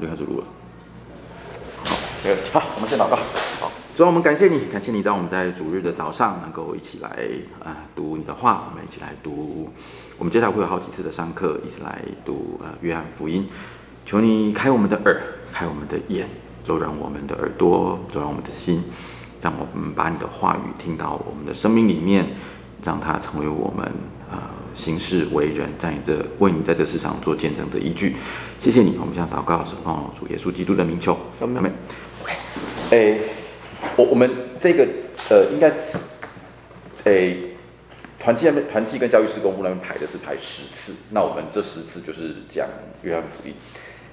就开始录了。好，没有好，我们先祷告。好，主啊，我们感谢你，感谢你让我们在主日的早上能够一起来啊、读你的话，我们一起来读。我们接下来会有好几次的上课，一起来读呃约翰福音。求你开我们的耳，开我们的眼，柔软我们的耳朵，柔软我们的心，让我们把你的话语听到我们的生命里面，让它成为我们。行事为人，在你这为你在这世上做见证的依据，谢谢你。我们向祷告是奉主耶稣基督的名求，阿门。OK，诶，我我们这个呃，应该是诶，团契那边团契跟教育施工部那边排的是排十次，那我们这十次就是讲约翰福音。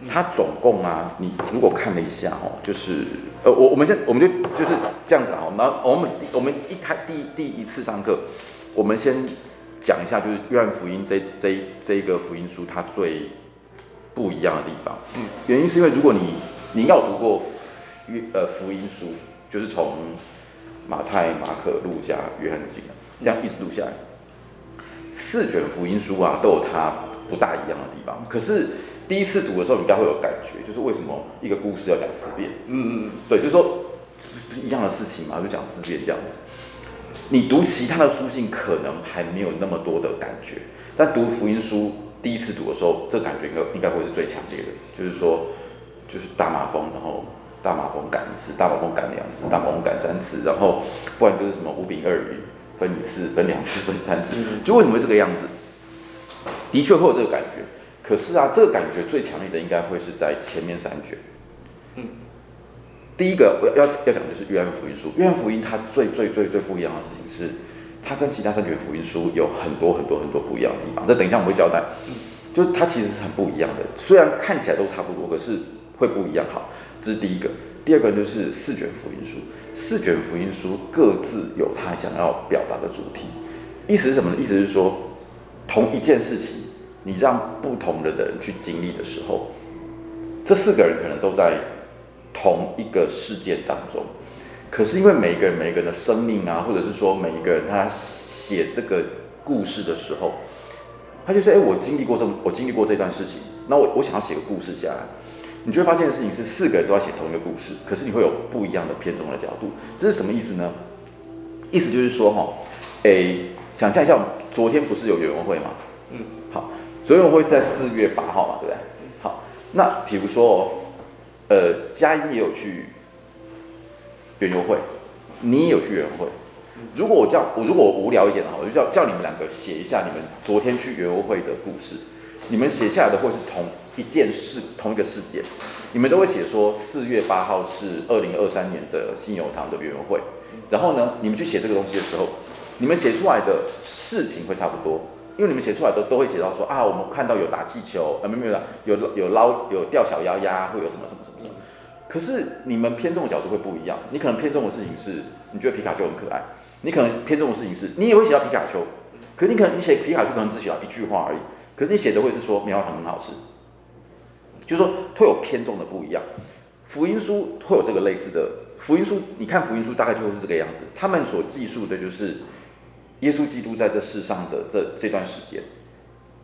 他总共啊，你如果看了一下哦，就是呃，我我们现在我们就就是这样子啊，那我们我们一开第第一次上课，我们先。讲一下，就是约翰福音这这这一个福音书，它最不一样的地方。嗯，原因是因为如果你你要读过约呃福音书，就是从马太、马可、路加、约翰经这样一直读下来，四卷福音书啊都有它不大一样的地方。可是第一次读的时候，你应该会有感觉，就是为什么一个故事要讲四遍？嗯嗯，对，就是说不是一样的事情嘛，就讲四遍这样子。你读其他的书信可能还没有那么多的感觉，但读福音书第一次读的时候，这感觉应该应该会是最强烈的。就是说，就是大马蜂，然后大马蜂赶一次，大马蜂赶两次，大马蜂赶三次，然后不然就是什么五饼二鱼分一次、分两次、分三次，就为什么会这个样子？的确会有这个感觉，可是啊，这个感觉最强烈的应该会是在前面三卷。嗯。第一个我要要要讲的就是约翰福音书。约翰福音它最最最最不一样的事情是，它跟其他三卷福音书有很多很多很多不一样的地方。这等一下我们会交代，就是它其实是很不一样的。虽然看起来都差不多，可是会不一样。好，这是第一个。第二个就是四卷福音书。四卷福音书各自有它想要表达的主题。意思是什么呢？意思是说，同一件事情，你让不同的人去经历的时候，这四个人可能都在。同一个事件当中，可是因为每一个人每一个人的生命啊，或者是说每一个人他写这个故事的时候，他就说：“哎，我经历过这，我经历过这段事情，那我我想要写个故事下来。”你就会发现的事情是，四个人都要写同一个故事，可是你会有不一样的偏重的角度。这是什么意思呢？意思就是说，哈，哎，想象一下，昨天不是有园游会吗？嗯，好，昨天园游会是在四月八号嘛，对不对？好，那比如说哦。呃，佳音也有去园游会，你也有去园游会。如果我叫我，如果我无聊一点的话，我就叫叫你们两个写一下你们昨天去园游会的故事。你们写下来的会是同一件事，同一个事件。你们都会写说四月八号是二零二三年的新友堂的园游会。然后呢，你们去写这个东西的时候，你们写出来的事情会差不多。因为你们写出来都都会写到说啊，我们看到有打气球，啊没有没有有有捞有钓小鸭鸭，会有什么什么什么什么。可是你们偏重的角度会不一样，你可能偏重的事情是你觉得皮卡丘很可爱，你可能偏重的事情是你也会写到皮卡丘，可是你可能你写皮卡丘可能只写到一句话而已，可是你写的会是说棉花糖很好吃，就是说会有偏重的不一样。福音书会有这个类似的福音书，你看福音书大概就会是这个样子，他们所记述的就是。耶稣基督在这世上的这这段时间，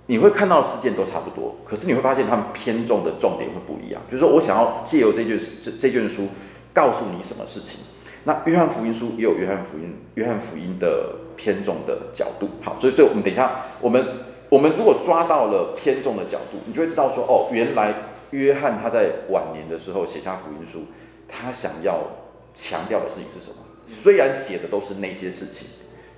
你会看到的事件都差不多，可是你会发现他们偏重的重点会不一样。就是说我想要借由这卷这这卷书，告诉你什么事情。那约翰福音书也有约翰福音约翰福音的偏重的角度。好，所以所以我们等一下，我们我们如果抓到了偏重的角度，你就会知道说，哦，原来约翰他在晚年的时候写下福音书，他想要强调的事情是什么？虽然写的都是那些事情。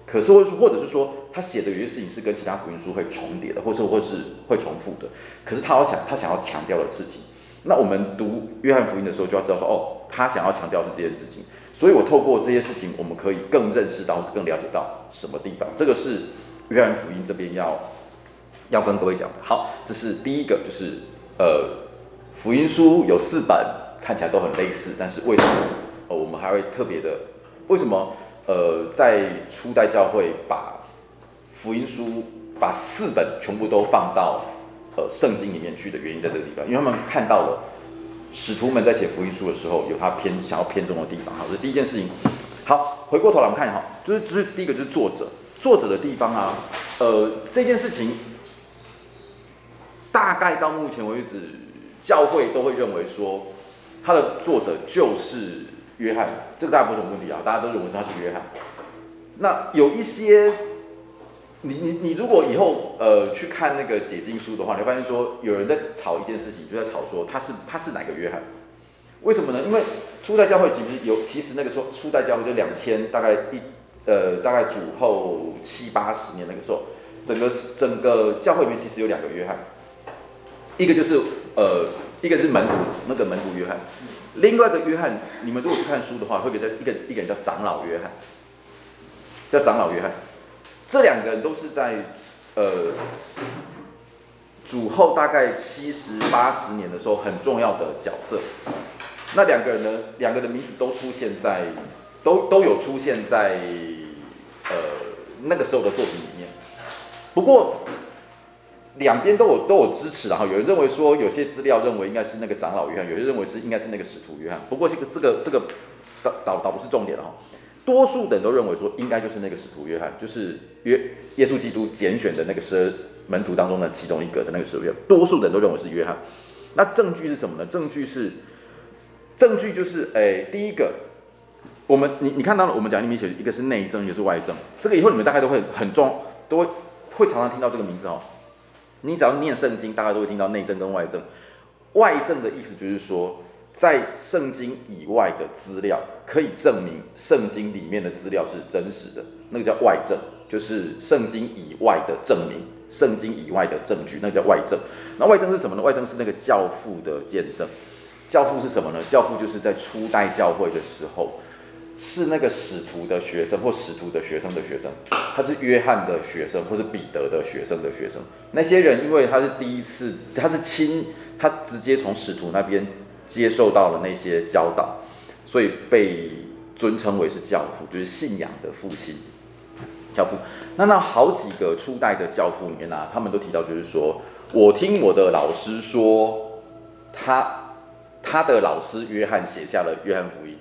可是，或者，或者是说，他写的有些事情是跟其他福音书会重叠的，或者或者是会重复的。可是他要想，他想要强调的事情，那我们读约翰福音的时候就要知道说，哦，他想要强调是这件事情。所以我透过这些事情，我们可以更认识到，更了解到什么地方。这个是约翰福音这边要要跟各位讲的。好，这是第一个，就是呃，福音书有四本，看起来都很类似，但是为什么呃我们还会特别的？为什么？呃，在初代教会把福音书把四本全部都放到呃圣经里面去的原因在这个地方，因为他们看到了使徒们在写福音书的时候有他偏想要偏重的地方。好，这是第一件事情。好，回过头来我们看一下，就是就是第一个就是作者，作者的地方啊，呃，这件事情大概到目前为止，教会都会认为说，他的作者就是约翰，这个大家不是什么问题啊，大家都认为他是约翰。那有一些，你你你如果以后呃去看那个解经书的话，你会发现说有人在吵一件事情，就在吵说他是他是哪个约翰？为什么呢？因为初代教会其实有，其实那个时候初代教会就两千大概一呃大概主后七八十年那个时候，整个整个教会里面其实有两个约翰，一个就是呃一个是门徒那个门徒约翰，另外一个约翰，你们如果去看书的话，会给这一个一个人叫长老约翰，叫长老约翰，这两个人都是在呃主后大概七十八十年的时候很重要的角色。那两个人呢？两个人的名字都出现在，都都有出现在，呃，那个时候的作品里面。不过两边都有都有支持，然后有人认为说，有些资料认为应该是那个长老约翰，有些认为是应该是那个使徒约翰。不过这个这个这个倒倒倒不是重点了哈。多数的人都认为说，应该就是那个使徒约翰，就是约耶稣基督拣选的那个十二门徒当中的其中一个的那个使徒约翰。多数的人都认为是约翰。那证据是什么呢？证据是。证据就是，哎，第一个，我们你你看到了，我们讲里面写一个是内证，一个是外证。这个以后你们大概都会很重，都会会常常听到这个名字哦。你只要念圣经，大家都会听到内证跟外证。外证的意思就是说，在圣经以外的资料可以证明圣经里面的资料是真实的，那个叫外证，就是圣经以外的证明，圣经以外的证据，那个叫外证。那外证是什么呢？外证是那个教父的见证。教父是什么呢？教父就是在初代教会的时候，是那个使徒的学生或使徒的学生的学生，他是约翰的学生或是彼得的学生的学生。那些人因为他是第一次，他是亲，他直接从使徒那边接受到了那些教导，所以被尊称为是教父，就是信仰的父亲。教父。那那好几个初代的教父里面呢，他们都提到，就是说我听我的老师说，他。他的老师约翰写下了《约翰福音》，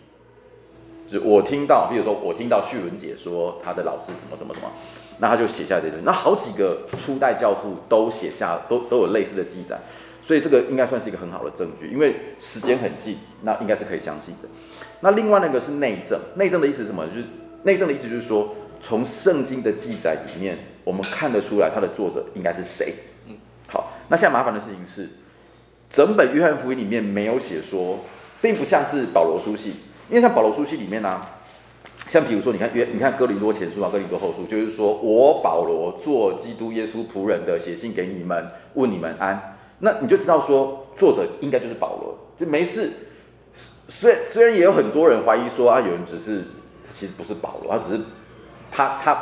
就是我听到，比如说我听到旭伦姐说她的老师怎么怎么怎么，那他就写下这些。那好几个初代教父都写下，都都有类似的记载，所以这个应该算是一个很好的证据，因为时间很近，那应该是可以相信的。那另外那个是内证，内证的意思是什么？就是内证的意思就是说，从圣经的记载里面，我们看得出来它的作者应该是谁。嗯，好，那现在麻烦的事情是。整本约翰福音里面没有写说，并不像是保罗书信，因为像保罗书信里面呢、啊，像比如说你看约，你看哥林多前书啊，哥林多后书，就是说我保罗做基督耶稣仆人的，写信给你们，问你们安，那你就知道说作者应该就是保罗，就没事。虽虽然也有很多人怀疑说啊，有人只是其实不是保罗，他只是他他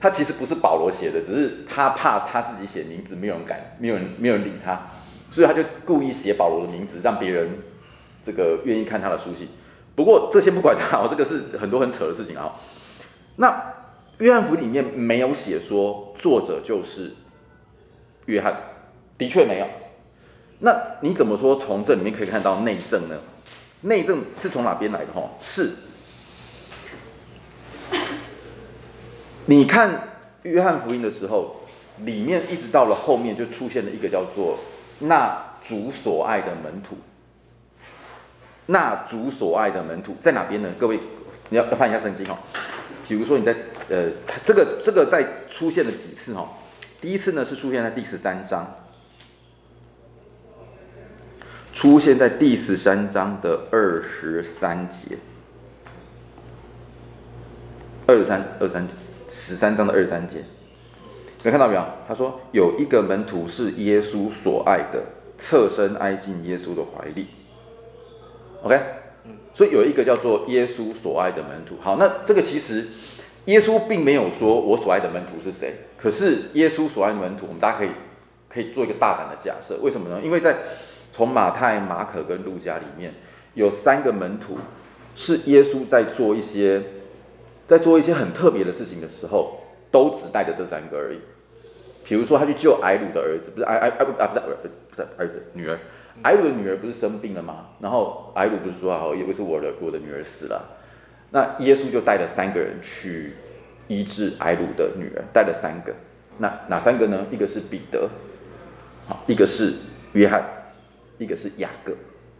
他其实不是保罗写的，只是他怕他自己写名字没有人敢，没有人没有人理他。所以他就故意写保罗的名字，让别人这个愿意看他的书信。不过这先不管他，这个是很多很扯的事情啊。那约翰福音里面没有写说作者就是约翰，的确没有。那你怎么说从这里面可以看到内政呢？内政是从哪边来的？哈，是，你看约翰福音的时候，里面一直到了后面就出现了一个叫做。那主所爱的门徒，那主所爱的门徒在哪边呢？各位，你要要翻一下圣经哦。比如说你在呃，这个这个在出现了几次哦？第一次呢是出现在第十三章，出现在第十三章的二十三节，二十三二十三十三章的二十三节。有看到没有？他说有一个门徒是耶稣所爱的，侧身挨进耶稣的怀里。OK，所以有一个叫做耶稣所爱的门徒。好，那这个其实耶稣并没有说我所爱的门徒是谁，可是耶稣所爱的门徒，我们大家可以可以做一个大胆的假设。为什么呢？因为在从马太、马可跟路加里面有三个门徒，是耶稣在做一些在做一些很特别的事情的时候，都只带着这三个而已。比如说，他去救埃鲁的儿子，不是睚睚睚不啊不是儿不是儿子女儿，埃鲁的女儿不是生病了吗？然后埃鲁不是说好，以为是我的我的女儿死了，那耶稣就带了三个人去医治埃鲁的女儿，带了三个，那哪三个呢？一个是彼得，好，一个是约翰，一个是雅各，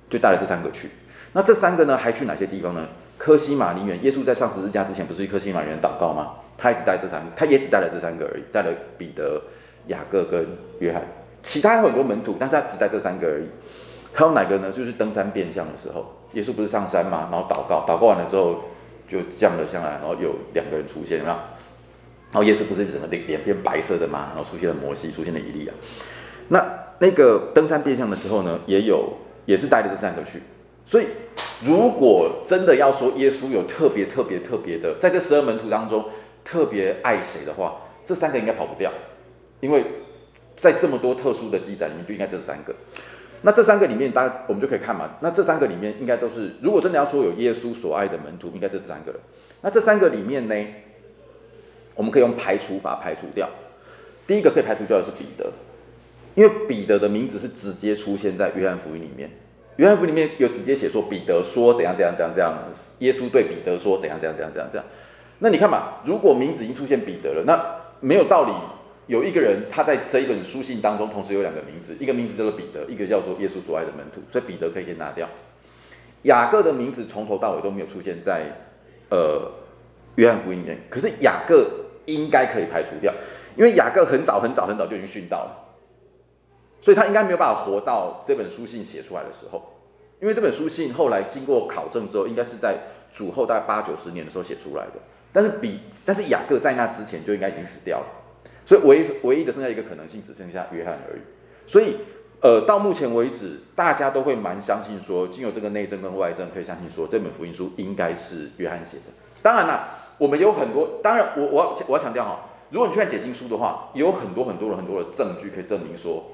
就带了这三个去。那这三个呢，还去哪些地方呢？科西马尼园。耶稣在上十字架之前，不是去科西马尼园祷告吗？他也只带这三个，他也只带了这三个而已，带了彼得、雅各跟约翰。其他有很多门徒，但是他只带这三个而已。还有哪个呢？就是登山变相的时候，耶稣不是上山吗？然后祷告，祷告完了之后就降了下来，然后有两个人出现，然后耶稣不是整个脸脸变白色的吗？然后出现了摩西，出现了以利亚。那那个登山变相的时候呢，也有也是带了这三个去。所以如果真的要说耶稣有特别特别特别的，在这十二门徒当中特别爱谁的话，这三个应该跑不掉，因为。在这么多特殊的记载里面，就应该这三个。那这三个里面，大家我们就可以看嘛。那这三个里面，应该都是如果真的要说有耶稣所爱的门徒，应该这三个了。那这三个里面呢，我们可以用排除法排除掉。第一个可以排除掉的是彼得，因为彼得的名字是直接出现在约翰福音里面。约翰福音里面有直接写说彼得说怎样怎样怎样怎样，耶稣对彼得说怎样怎样怎样怎样怎样。那你看嘛，如果名字已经出现彼得了，那没有道理。有一个人，他在这一本书信当中，同时有两个名字，一个名字叫做彼得，一个叫做耶稣所爱的门徒，所以彼得可以先拿掉。雅各的名字从头到尾都没有出现在呃约翰福音里面，可是雅各应该可以排除掉，因为雅各很早很早很早就已经殉道了，所以他应该没有办法活到这本书信写出来的时候，因为这本书信后来经过考证之后，应该是在主后大概八九十年的时候写出来的，但是比但是雅各在那之前就应该已经死掉了。所以唯一唯一的剩下一个可能性只剩下约翰而已。所以，呃，到目前为止，大家都会蛮相信说，经由这个内证跟外证，可以相信说这本福音书应该是约翰写的。当然啦，我们有很多，当然我我要我要强调哈，如果你去看解经书的话，有很多很多的很多的证据可以证明说，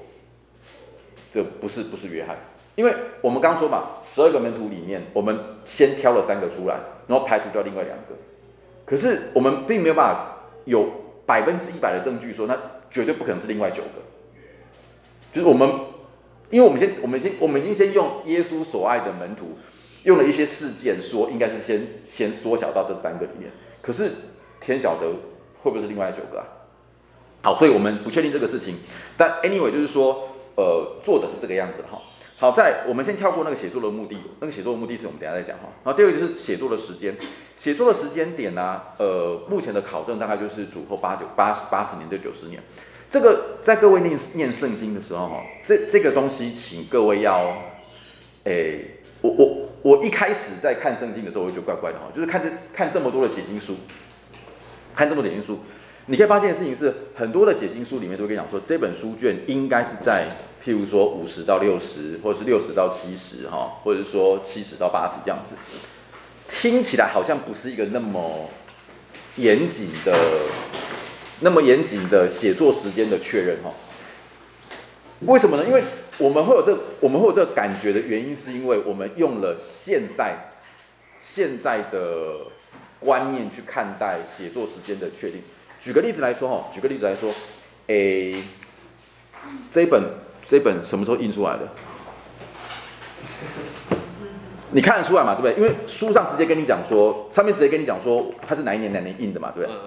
这不是不是约翰，因为我们刚说嘛，十二个门徒里面，我们先挑了三个出来，然后排除掉另外两个，可是我们并没有办法有。百分之一百的证据说，那绝对不可能是另外九个。就是我们，因为我们先，我们先，我们已经先用耶稣所爱的门徒，用了一些事件说，应该是先先缩小到这三个里面。可是天晓得会不会是另外九个啊？好，所以我们不确定这个事情。但 anyway 就是说，呃，作者是这个样子哈。好，在我们先跳过那个写作的目的，那个写作的目的是我们等下再讲哈。然后第二个就是写作的时间，写作的时间点呢、呃，目前的考证大概就是主后八九八八十年到九十年。这个在各位念念圣经的时候哈，这这个东西请各位要，诶、我我我一开始在看圣经的时候，我就觉得怪怪的哈，就是看这看这么多的解经书，看这么多解经书，你可以发现的事情是，很多的解经书里面都会跟你讲说，这本书卷应该是在。譬如说五十到六十，或者是六十到七十，哈，或者是说七十到八十这样子，听起来好像不是一个那么严谨的、那么严谨的写作时间的确认，哈。为什么呢？因为我们会有这、我们会有这个感觉的原因，是因为我们用了现在现在的观念去看待写作时间的确定。举个例子来说，哈，举个例子来说，诶，这一本。这本什么时候印出来的？你看得出来嘛？对不对？因为书上直接跟你讲说，上面直接跟你讲说它是哪一年哪年印的嘛？对不对？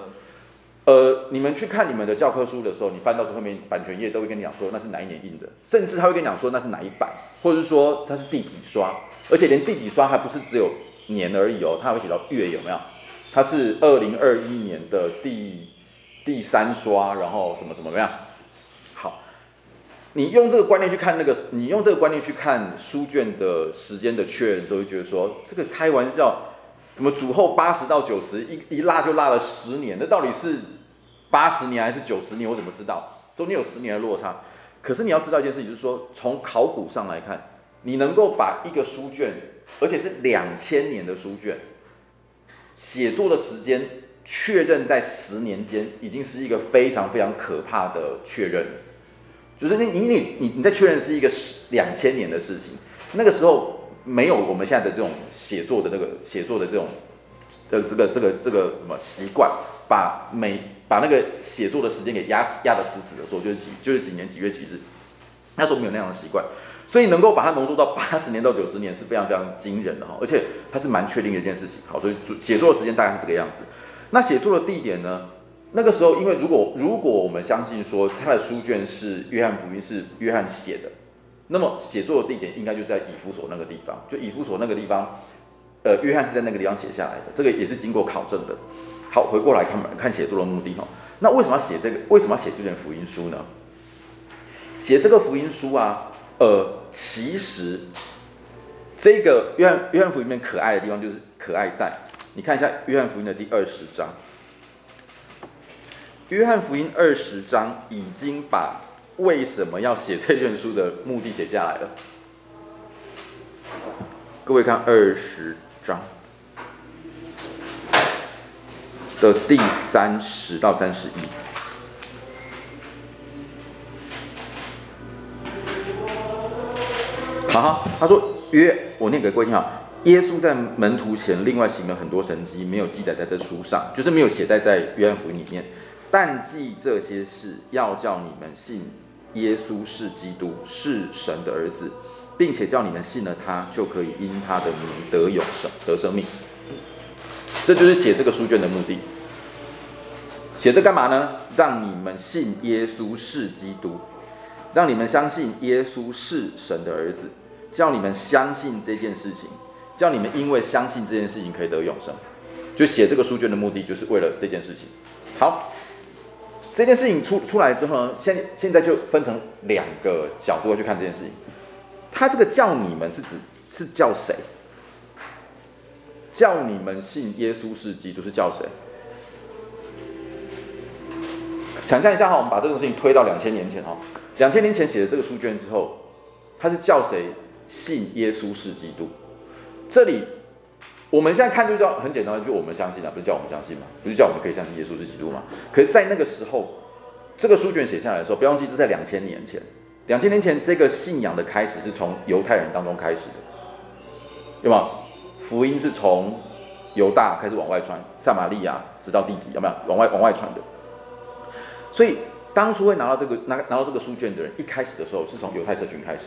呃，你们去看你们的教科书的时候，你翻到最后面版权页都会跟你讲说那是哪一年印的，甚至他会跟你讲说那是哪一版，或者是说它是第几刷，而且连第几刷还不是只有年而已哦，它还会写到月有没有？它是二零二一年的第第三刷，然后什么什么怎么样？你用这个观念去看那个，你用这个观念去看书卷的时间的确认的时候，会觉得说这个开玩笑，什么主后八十到九十，一一落就落了十年，那到底是八十年还是九十年？我怎么知道？中间有十年的落差。可是你要知道一件事情，就是说从考古上来看，你能够把一个书卷，而且是两千年的书卷，写作的时间确认在十年间，已经是一个非常非常可怕的确认。就是你你你你你在确认是一个两千年的事情，那个时候没有我们现在的这种写作的那个写作的这种的这个这个这个什么习惯，把每把那个写作的时间给压死压得死死的说，就是几就是几年几月几日，那时候没有那样的习惯，所以能够把它浓缩到八十年到九十年是非常非常惊人的哈，而且它是蛮确定的一件事情。好，所以写作的时间大概是这个样子。那写作的地点呢？那个时候，因为如果如果我们相信说他的书卷是约翰福音是约翰写的，那么写作的地点应该就在以弗所那个地方，就以弗所那个地方，呃，约翰是在那个地方写下来的，这个也是经过考证的。好，回过来看看写作的目的哈。那为什么要写这个？为什么要写这卷福音书呢？写这个福音书啊，呃，其实这个约翰约翰福音里面可爱的地方就是可爱在，你看一下约翰福音的第二十章。约翰福音二十章已经把为什么要写这卷书的目的写下来了。各位看二十章的第三十到三十一。好哈，他说约，我念给各位听啊。耶稣在门徒前另外行了很多神迹，没有记载在这书上，就是没有写在在约翰福音里面。但记这些事，要叫你们信耶稣是基督，是神的儿子，并且叫你们信了他，就可以因他的名得永生，得生命。这就是写这个书卷的目的。写这干嘛呢？让你们信耶稣是基督，让你们相信耶稣是神的儿子，叫你们相信这件事情，叫你们因为相信这件事情可以得永生。就写这个书卷的目的，就是为了这件事情。好。这件事情出出来之后呢，现现在就分成两个角度去看这件事情。他这个叫你们是指是叫谁？叫你们信耶稣是基督是叫谁？想象一下哈，我们把这个事情推到两千年前哈，两千年前写的这个书卷之后，他是叫谁信耶稣是基督？这里。我们现在看就叫很简单，就我们相信啊，不是叫我们相信嘛，不是叫我们可以相信耶稣是基督嘛？可是，在那个时候，这个书卷写下来的时候，不要忘记，这在两千年前。两千年前，这个信仰的开始是从犹太人当中开始的，对吗？福音是从犹大开始往外传，撒玛利亚直到地极，有没有往外往外传的？所以，当初会拿到这个拿拿到这个书卷的人，一开始的时候是从犹太社群开始。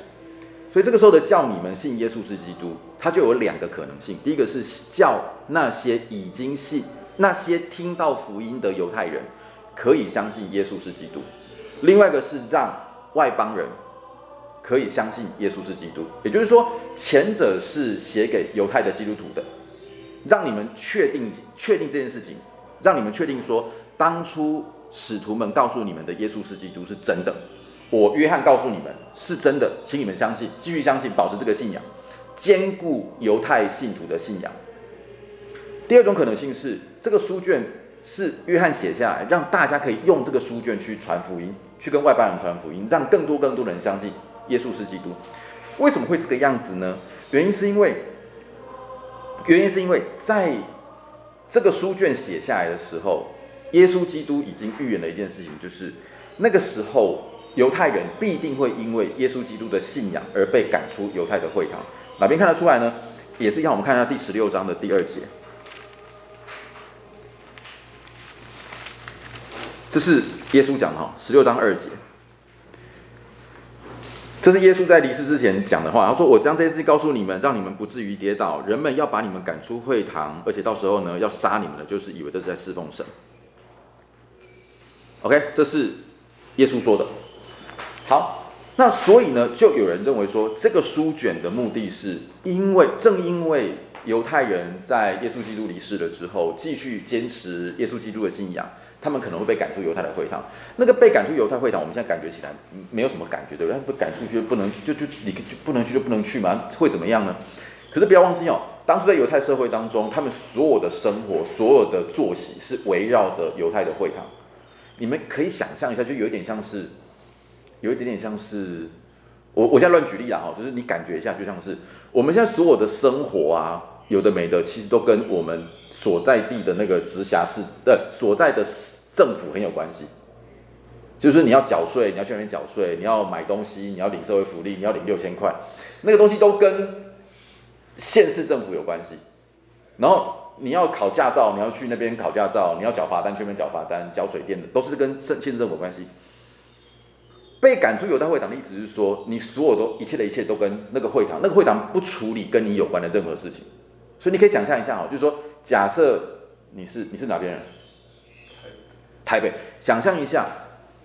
所以这个时候的叫你们信耶稣是基督，它就有两个可能性。第一个是叫那些已经信、那些听到福音的犹太人可以相信耶稣是基督；另外一个是让外邦人可以相信耶稣是基督。也就是说，前者是写给犹太的基督徒的，让你们确定确定这件事情，让你们确定说，当初使徒们告诉你们的耶稣是基督是真的。我约翰告诉你们是真的，请你们相信，继续相信，保持这个信仰，兼顾犹太信徒的信仰。第二种可能性是，这个书卷是约翰写下来，让大家可以用这个书卷去传福音，去跟外邦人传福音，让更多更多人相信耶稣是基督。为什么会这个样子呢？原因是因为，原因是因为在这个书卷写下来的时候，耶稣基督已经预言了一件事情，就是那个时候。犹太人必定会因为耶稣基督的信仰而被赶出犹太的会堂，哪边看得出来呢？也是一样，我们看一下第十六章的第二节，这是耶稣讲的哈，十六章二节，这是耶稣在离世之前讲的话。他说：“我将这些事告诉你们，让你们不至于跌倒。人们要把你们赶出会堂，而且到时候呢，要杀你们的，就是以为这是在侍奉神。” OK，这是耶稣说的。好，那所以呢，就有人认为说，这个书卷的目的是，因为正因为犹太人在耶稣基督离世了之后，继续坚持耶稣基督的信仰，他们可能会被赶出犹太的会堂。那个被赶出犹太会堂，我们现在感觉起来没有什么感觉，对不对？不赶出去不能，就就你不能去就不能去吗？会怎么样呢？可是不要忘记哦，当初在犹太社会当中，他们所有的生活、所有的作息是围绕着犹太的会堂。你们可以想象一下，就有点像是。有一点点像是我，我现在乱举例啦哈，就是你感觉一下，就像是我们现在所有的生活啊，有的没的，其实都跟我们所在地的那个直辖市的所在的政府很有关系。就是你要缴税，你要去那边缴税，你要买东西，你要领社会福利，你要领六千块，那个东西都跟县市政府有关系。然后你要考驾照，你要去那边考驾照，你要缴罚单，去那边缴罚单，缴水电的，都是跟县县市政府有关系。被赶出犹太会堂的意思是说，你所有的一切的一切都跟那个会堂，那个会堂不处理跟你有关的任何事情。所以你可以想象一下哦，就是说，假设你是你是哪边人？台北。想象一下，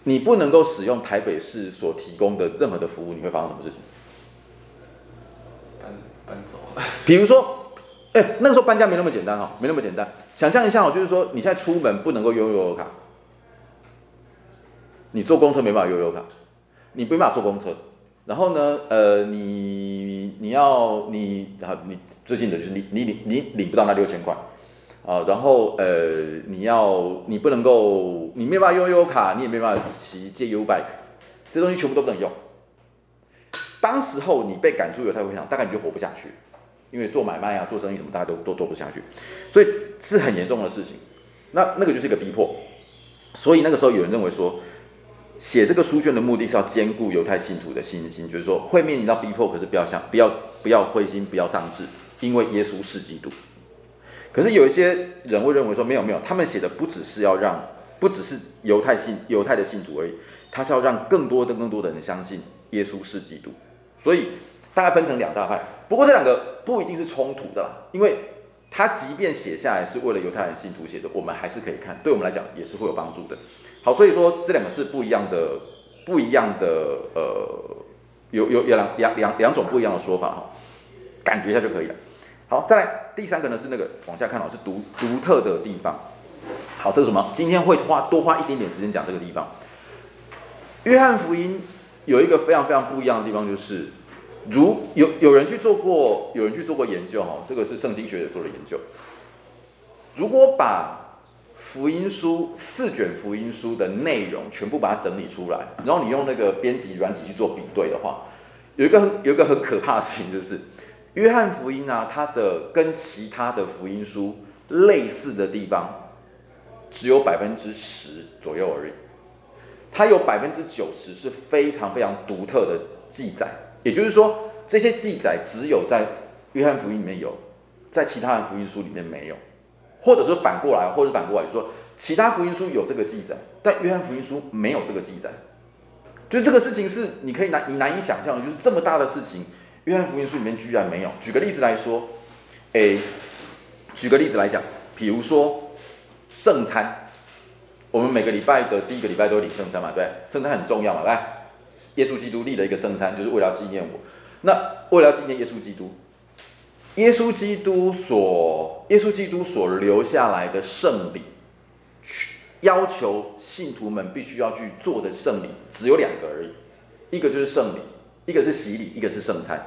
你不能够使用台北市所提供的任何的服务，你会发生什么事情？搬搬走。比如说，哎、欸，那个时候搬家没那么简单哈，没那么简单。想象一下哦，就是说你现在出门不能够用悠游卡，你坐公车没办法用悠游卡，你没办法坐公车。然后呢，呃，你你要你啊，你最近的就是你你领你领不到那六千块啊。然后呃，你要你不能够，你没办法用悠游卡，你也没办法骑借 U bike，这东西全部都不能用。当时候你被赶出犹太会场，大概你就活不下去，因为做买卖啊、做生意什么，大家都都做不下去，所以是很严重的事情。那那个就是一个逼迫，所以那个时候有人认为说。写这个书卷的目的是要兼顾犹太信徒的信心，就是说会面临到逼迫，可是不要想不要不要灰心，不要丧志，因为耶稣是基督。可是有一些人会认为说没有没有，他们写的不只是要让不只是犹太信犹太的信徒而已，他是要让更多的更多的人相信耶稣是基督。所以大概分成两大派，不过这两个不一定是冲突的啦，因为他即便写下来是为了犹太人信徒写的，我们还是可以看，对我们来讲也是会有帮助的。好，所以说这两个是不一样的，不一样的，呃，有有有两两两两种不一样的说法哈，感觉一下就可以了。好，再来第三个呢是那个往下看哦，是独独特的地方。好，这是什么？今天会花多花一点点时间讲这个地方。约翰福音有一个非常非常不一样的地方，就是如有有人去做过，有人去做过研究哈，这个是圣经学者做的研究。如果把福音书四卷福音书的内容全部把它整理出来，然后你用那个编辑软体去做比对的话，有一个很有一个很可怕的事情，就是约翰福音啊，它的跟其他的福音书类似的地方只有百分之十左右而已，它有百分之九十是非常非常独特的记载，也就是说，这些记载只有在约翰福音里面有，在其他的福音书里面没有。或者说反过来，或者反过来，说其他福音书有这个记载，但约翰福音书没有这个记载。就这个事情是你可以难你难以想象的，就是这么大的事情，约翰福音书里面居然没有。举个例子来说，诶，举个例子来讲，比如说圣餐，我们每个礼拜的第一个礼拜都会领圣餐嘛，对，圣餐很重要嘛，来，耶稣基督立了一个圣餐，就是为了纪念我。那为了纪念耶稣基督。耶稣基督所耶稣基督所留下来的圣礼，去要求信徒们必须要去做的圣礼只有两个而已，一个就是圣礼，一个是洗礼，一个是圣餐。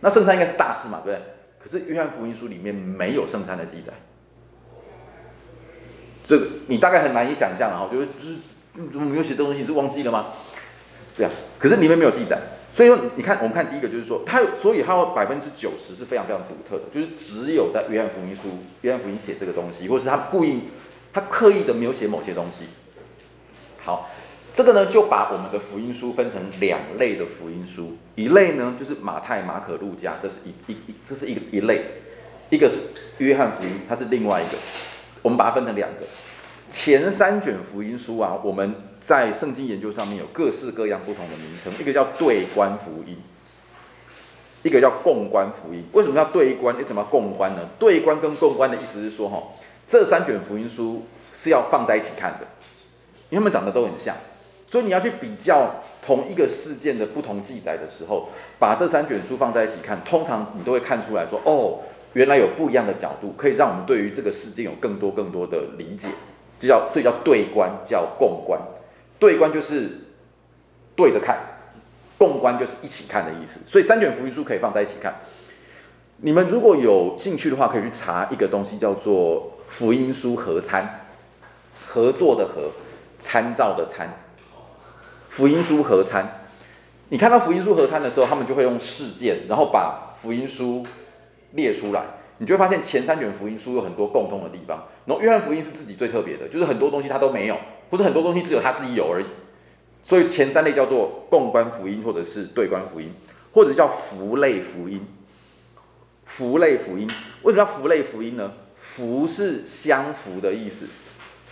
那圣餐应该是大事嘛，对不对？可是约翰福音书里面没有圣餐的记载，这个你大概很难以想象，然后就是就是怎么没有写这东西？你是忘记了吗？对啊，可是里面没有记载。所以说，你看，我们看第一个就是说，它，所以它有百分之九十是非常非常独特的，就是只有在约翰福音书、约翰福音写这个东西，或是他故意、他刻意的没有写某些东西。好，这个呢就把我们的福音书分成两类的福音书，一类呢就是马太、马可、路加，这是一一一，这是一一类，一个是约翰福音，它是另外一个，我们把它分成两个。前三卷福音书啊，我们在圣经研究上面有各式各样不同的名称，一个叫对观福音，一个叫共观福音。为什么要对观？为什么要共观呢？对观跟共观的意思是说，哈，这三卷福音书是要放在一起看的，因为他们长得都很像，所以你要去比较同一个事件的不同记载的时候，把这三卷书放在一起看，通常你都会看出来说，哦，原来有不一样的角度，可以让我们对于这个事件有更多更多的理解。就叫，所以叫对观，叫共观。对观就是对着看，共观就是一起看的意思。所以三卷福音书可以放在一起看。你们如果有兴趣的话，可以去查一个东西，叫做福音书合参，合作的合，参照的参。福音书合参，你看到福音书合参的时候，他们就会用事件，然后把福音书列出来。你就会发现前三卷福音书有很多共通的地方，然后约翰福音是自己最特别的，就是很多东西他都没有，或者很多东西只有他自己有而已。所以前三类叫做共观福音，或者是对观福音，或者叫福类福音。福类福音为什么叫福类福音呢？福是相符的意思，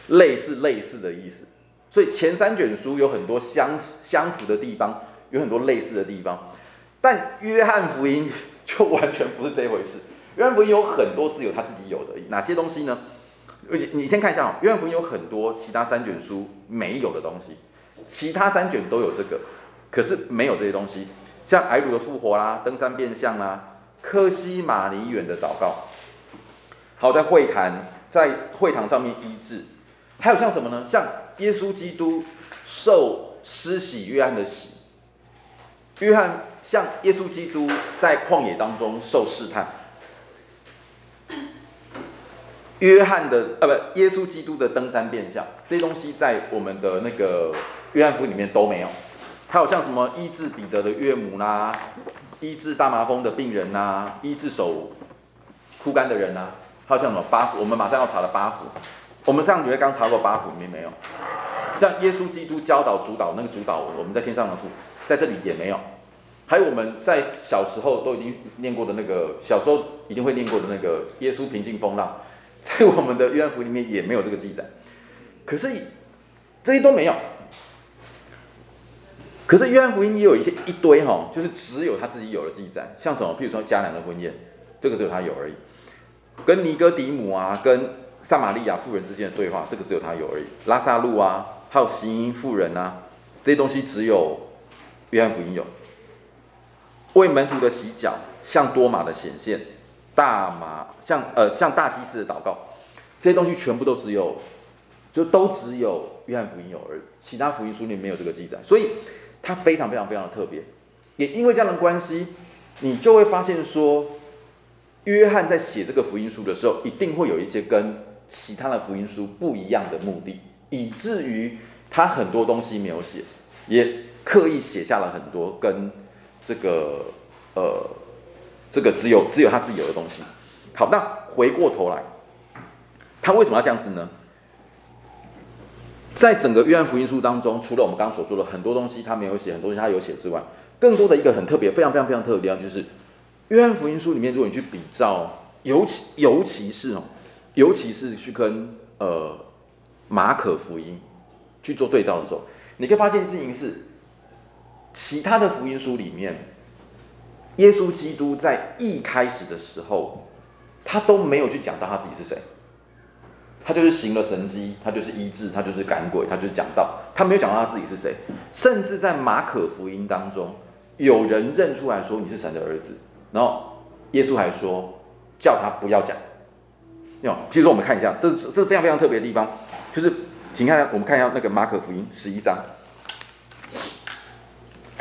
类是类似的意思。所以前三卷书有很多相相符的地方，有很多类似的地方，但约翰福音就完全不是这回事。约翰福音有很多只有他自己有的，哪些东西呢？你先看一下哦，约翰福音有很多其他三卷书没有的东西，其他三卷都有这个，可是没有这些东西，像埃鲁的复活啦、登山变像啦、科西马尼远的祷告，好，在会坛，在会堂上面医治，还有像什么呢？像耶稣基督受施洗约翰的洗，约翰像耶稣基督在旷野当中受试探，约翰的呃不，耶稣基督的登山变相，这些东西在我们的那个约翰福音里面都没有。还有像什么医治彼得的岳母啦，医治大麻风的病人呐，医治手枯干的人呐，还有像什么八福，我们马上要查的八福，我们上个月刚查过八福里面没有。像耶稣基督教导主导那个主导，我们在天上的父，在这里也没有。还有我们在小时候都已经念过的那个，小时候一定会念过的那个耶稣平静风浪，在我们的约翰福音里面也没有这个记载。可是这些都没有。可是约翰福音也有一些一堆哈，就是只有他自己有的记载，像什么，譬如说迦南的婚宴，这个只有他有而已；跟尼哥底母啊，跟撒玛利亚妇人之间的对话，这个只有他有而已；拉撒路啊，还有行淫妇人啊，这些东西只有约翰福音有。为门徒的洗脚，像多马的显现，大马像呃像大祭司的祷告，这些东西全部都只有，就都只有约翰福音有而已，其他福音书里面没有这个记载，所以。它非常非常非常的特别，也因为这样的关系，你就会发现说，约翰在写这个福音书的时候，一定会有一些跟其他的福音书不一样的目的，以至于他很多东西没有写，也刻意写下了很多跟这个呃这个只有只有他自己有的东西。好，那回过头来，他为什么要这样子呢？在整个约翰福音书当中，除了我们刚刚所说的很多东西他没有写，很多东西他有写之外，更多的一个很特别、非常非常非常特别的地方，就是约翰福音书里面，如果你去比照，尤其尤其是哦，尤其是去跟呃马可福音去做对照的时候，你可以发现，事情是其他的福音书里面，耶稣基督在一开始的时候，他都没有去讲到他自己是谁。他就是行了神迹，他就是医治，他就是赶鬼，他就是讲道，他没有讲到他自己是谁。甚至在马可福音当中，有人认出来说你是神的儿子，然后耶稣还说叫他不要讲。喏，比如说我们看一下，这是这是非常非常特别的地方，就是请看我们看一下那个马可福音十一章，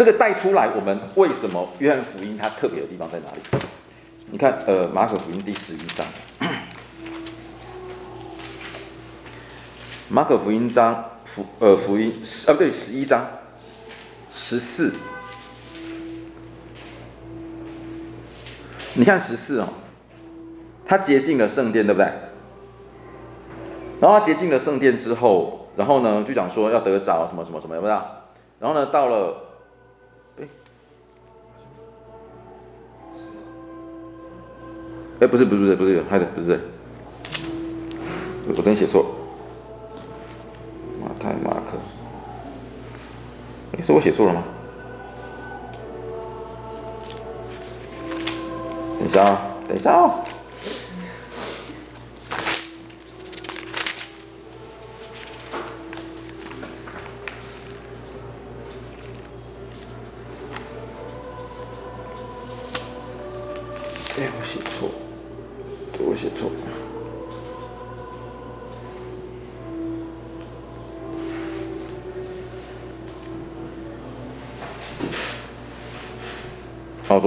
这个带出来我们为什么约翰福音它特别的地方在哪里？你看，呃，马可福音第十一章。马可福音章福呃福音啊不对十一章十四，你看十四哦，他洁净了圣殿对不对？然后他洁净了圣殿之后，然后呢就讲说要得着什么什么什么，有没有？然后呢到了，哎不是不是不是不是，还是不是，我真写错。太马可，你是我写错了吗？等一下啊，等一下啊！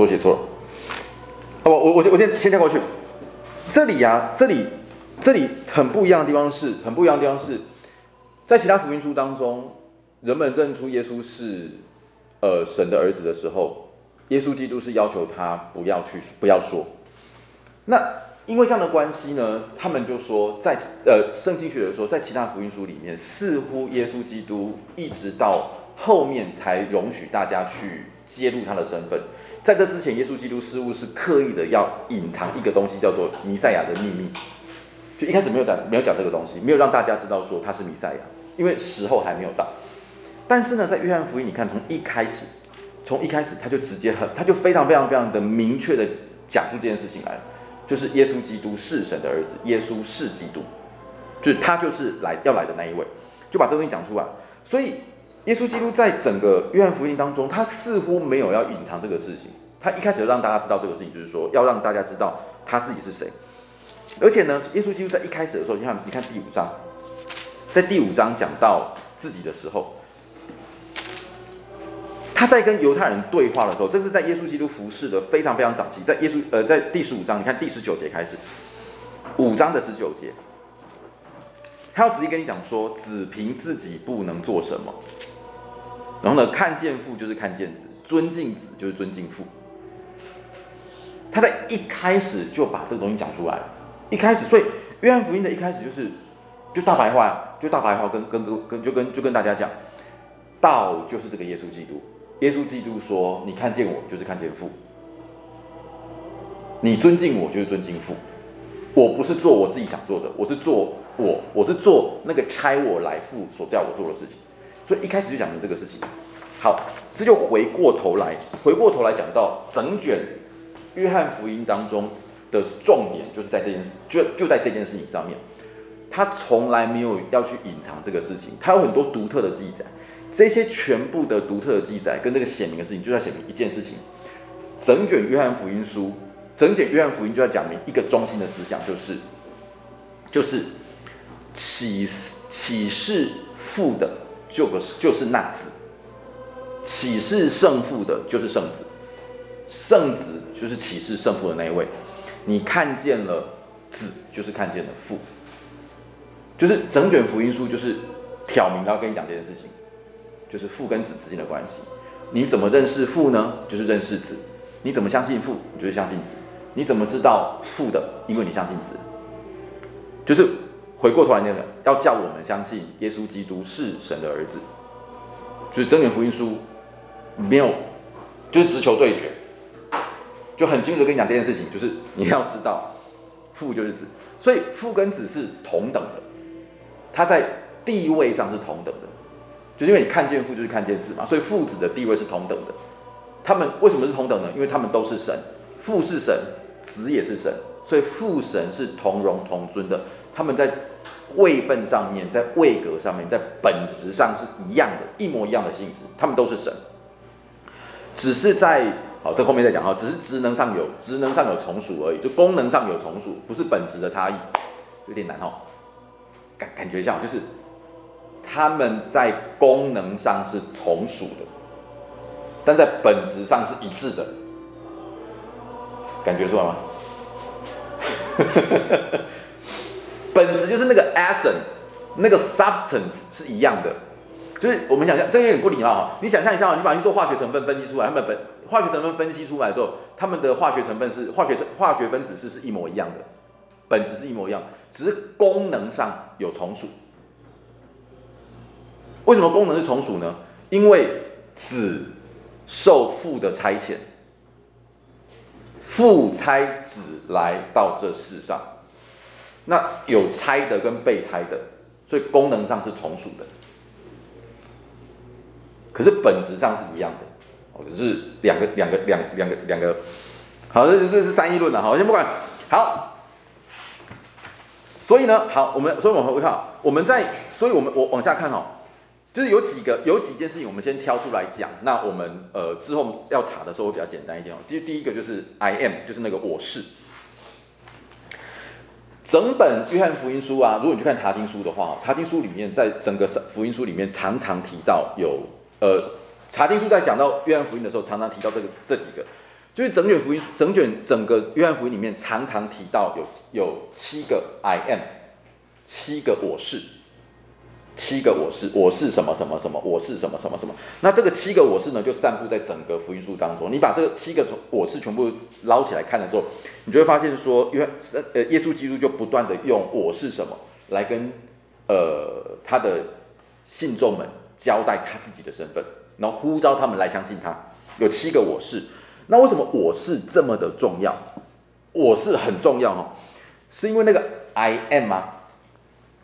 我写错了。哦，我我我先先跳过去。这里呀、啊，这里这里很不一样的地方是，很不一样的地方是，在其他福音书当中，人们认出耶稣是呃神的儿子的时候，耶稣基督是要求他不要去不要说。那因为这样的关系呢，他们就说在呃圣经学者说，在其他福音书里面，似乎耶稣基督一直到后面才容许大家去揭露他的身份。在这之前，耶稣基督似乎是刻意的要隐藏一个东西，叫做弥赛亚的秘密。就一开始没有讲，没有讲这个东西，没有让大家知道说他是弥赛亚，因为时候还没有到。但是呢，在约翰福音，你看从一开始，从一开始他就直接很，他就非常非常非常的明确的讲出这件事情来了，就是耶稣基督是神的儿子，耶稣是基督，就是他就是来要来的那一位，就把这东西讲出来。所以。耶稣基督在整个约翰福音当中，他似乎没有要隐藏这个事情，他一开始就让大家知道这个事情，就是说要让大家知道他自己是谁。而且呢，耶稣基督在一开始的时候，你看，你看第五章，在第五章讲到自己的时候，他在跟犹太人对话的时候，这是在耶稣基督服侍的非常非常早期，在耶稣呃，在第十五章，你看第十九节开始，五章的十九节，他要直接跟你讲说，只凭自己不能做什么，然后呢，看见父就是看见子，尊敬子就是尊敬父。他在一开始就把这个东西讲出来。一开始，所以约翰福音的一开始就是，就大白话，就大白话跟跟跟跟就跟就跟大家讲，道就是这个耶稣基督。耶稣基督说：“你看见我，就是看见父；你尊敬我，就是尊敬父。我不是做我自己想做的，我是做我，我是做那个差我来父所叫我做的事情。所以一开始就讲了这个事情。好，这就回过头来，回过头来讲到整卷约翰福音当中。”的重点就是在这件事，就就在这件事情上面，他从来没有要去隐藏这个事情，他有很多独特的记载，这些全部的独特的记载跟这个显明的事情，就在显明一件事情。整卷约翰福音书，整卷约翰福音就在讲明一个中心的思想，就是就是启启示父的，就是就是那子，启示圣父的，就是圣子，圣子就是启示圣父的那一位。你看见了子，就是看见了父，就是整卷福音书就是挑明要跟你讲这件事情，就是父跟子之间的关系。你怎么认识父呢？就是认识子。你怎么相信父？你就是相信子。你怎么知道父的？因为你相信子。就是回过头来那个，要叫我们相信耶稣基督是神的儿子。就是整卷福音书没有，就是直球对决。就很清楚跟你讲这件事情，就是你要知道，父就是子，所以父跟子是同等的，他在地位上是同等的，就因为你看见父就是看见子嘛，所以父子的地位是同等的。他们为什么是同等呢？因为他们都是神，父是神，子也是神，所以父神是同荣同尊的。他们在位分上面，在位格上面，在本质上是一样的，一模一样的性质，他们都是神，只是在。好，这后面再讲哈，只是职能上有职能上有从属而已，就功能上有从属，不是本质的差异，有点难哈。感感觉像就是他们在功能上是从属的，但在本质上是一致的，感觉出来吗？本质就是那个 essence，那个 substance 是一样的。就是我们想象，这有点不礼貌哈。你想象一下，你把它去做化学成分分析出来，他们本化学成分分析出来之后，他们的化学成分是化学化学分子式是一模一样的，本质是一模一样，只是功能上有从属。为什么功能是从属呢？因为子受父的差遣，父差子来到这世上，那有拆的跟被拆的，所以功能上是从属的。可是本质上是一样的，哦，只是两个两个两两个两个，好，这这是三议论了，好，先不管，好，所以呢，好，我们所以我们会看，我们在，所以我们我往下看哦，就是有几个有几件事情，我们先挑出来讲，那我们呃之后要查的时候会比较简单一点哦。第第一个就是 I am，就是那个我是，整本约翰福音书啊，如果你去看查经书的话，查经书里面在整个福音书里面常常提到有。呃，查经书在讲到约翰福音的时候，常常提到这个这几个，就是整卷福音，整卷整个约翰福音里面常常提到有有七个 I am，七个我是，七个我是，我是什么什么什么，我是什么什么什么。那这个七个我是呢，就散布在整个福音书当中。你把这个七个从我是全部捞起来看了之后，你就会发现说，约呃耶稣基督就不断的用我是什么来跟呃他的信众们。交代他自己的身份，然后呼召他们来相信他。有七个我是，那为什么我是这么的重要？我是很重要哈，是因为那个 I am 吗？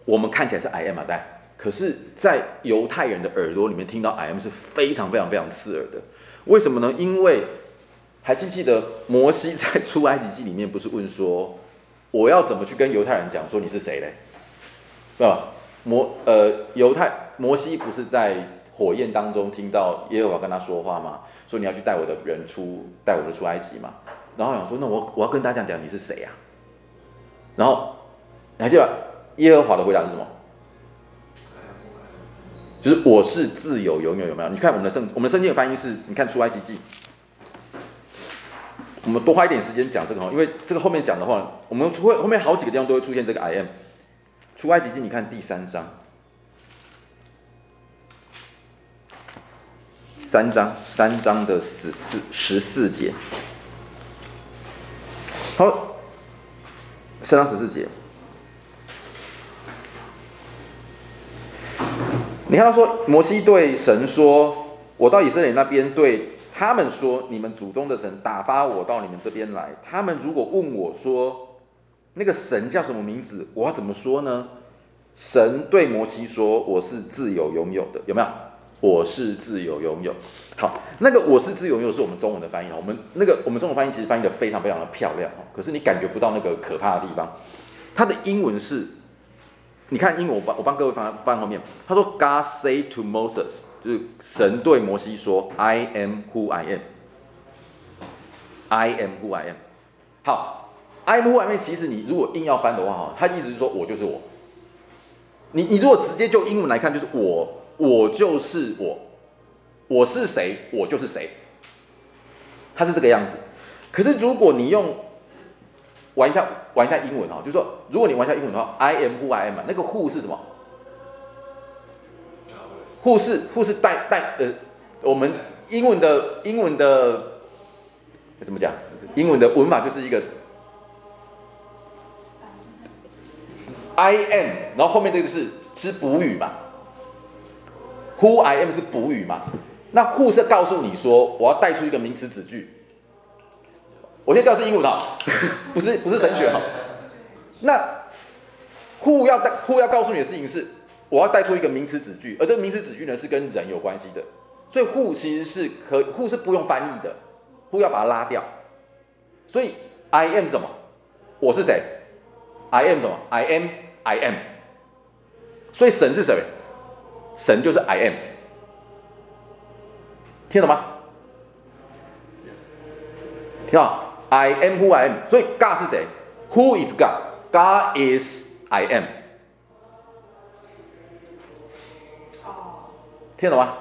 我们看起来是 I am 啊，对可是，在犹太人的耳朵里面听到 I am 是非常非常非常刺耳的。为什么呢？因为还记不记得摩西在出埃及记里面不是问说，我要怎么去跟犹太人讲说你是谁嘞？对吧？摩呃犹太。摩西不是在火焰当中听到耶和华跟他说话吗？说你要去带我的人出，带我的出埃及嘛。然后想说，那我我要跟大家讲讲你是谁呀、啊？然后你还记得耶和华的回答是什么？就是我是自有永有，有没有？你看我们的圣，我们的圣经的翻译是，你看出埃及记。我们多花一点时间讲这个哈，因为这个后面讲的话，我们会后面好几个地方都会出现这个 I am。出埃及记，你看第三章，三章三章的十四十四节，好，三章十四节。你看他说，摩西对神说：“我到以色列那边，对他们说，你们祖宗的神打发我到你们这边来。他们如果问我说，那个神叫什么名字？我要怎么说呢？”神对摩西说：“我是自有拥有的，有没有？我是自有拥有。好，那个我是自有拥有是我们中文的翻译。我们那个我们中文翻译其实翻译的非常非常的漂亮，可是你感觉不到那个可怕的地方。它的英文是。”你看英文，我帮我帮各位放放后面。他说：“God say to Moses，就是神对摩西说，I am who I am。I am who I am。好，I am who I am。其实你如果硬要翻的话，哈，他意思是说我就是我。你你如果直接就英文来看，就是我，我就是我，我是谁，我就是谁。他是这个样子。可是如果你用玩一下，玩一下英文哈，就是说，如果你玩一下英文的话，I am who I am 嘛，那个 who 是什么？who 是 who 是带带呃，我们英文的英文的怎么讲？英文的文法就是一个 I am，然后后面这个是是补语嘛？Who I am 是补语嘛？那 who 是告诉你说，我要带出一个名词子句。我先教是英文哈，不是不是神学哈。那 who 要带 who 要告诉你的事情是，我要带出一个名词子句，而这个名词子句呢是跟人有关系的，所以 who 其实是可 who 是不用翻译的，who 要把它拉掉。所以 I am 什么？我是谁？I am 什么？I am I am。所以神是谁？神就是 I am。听懂吗？听到？I am who I am，所以 God 是谁？Who is God？God is I am。听懂吗？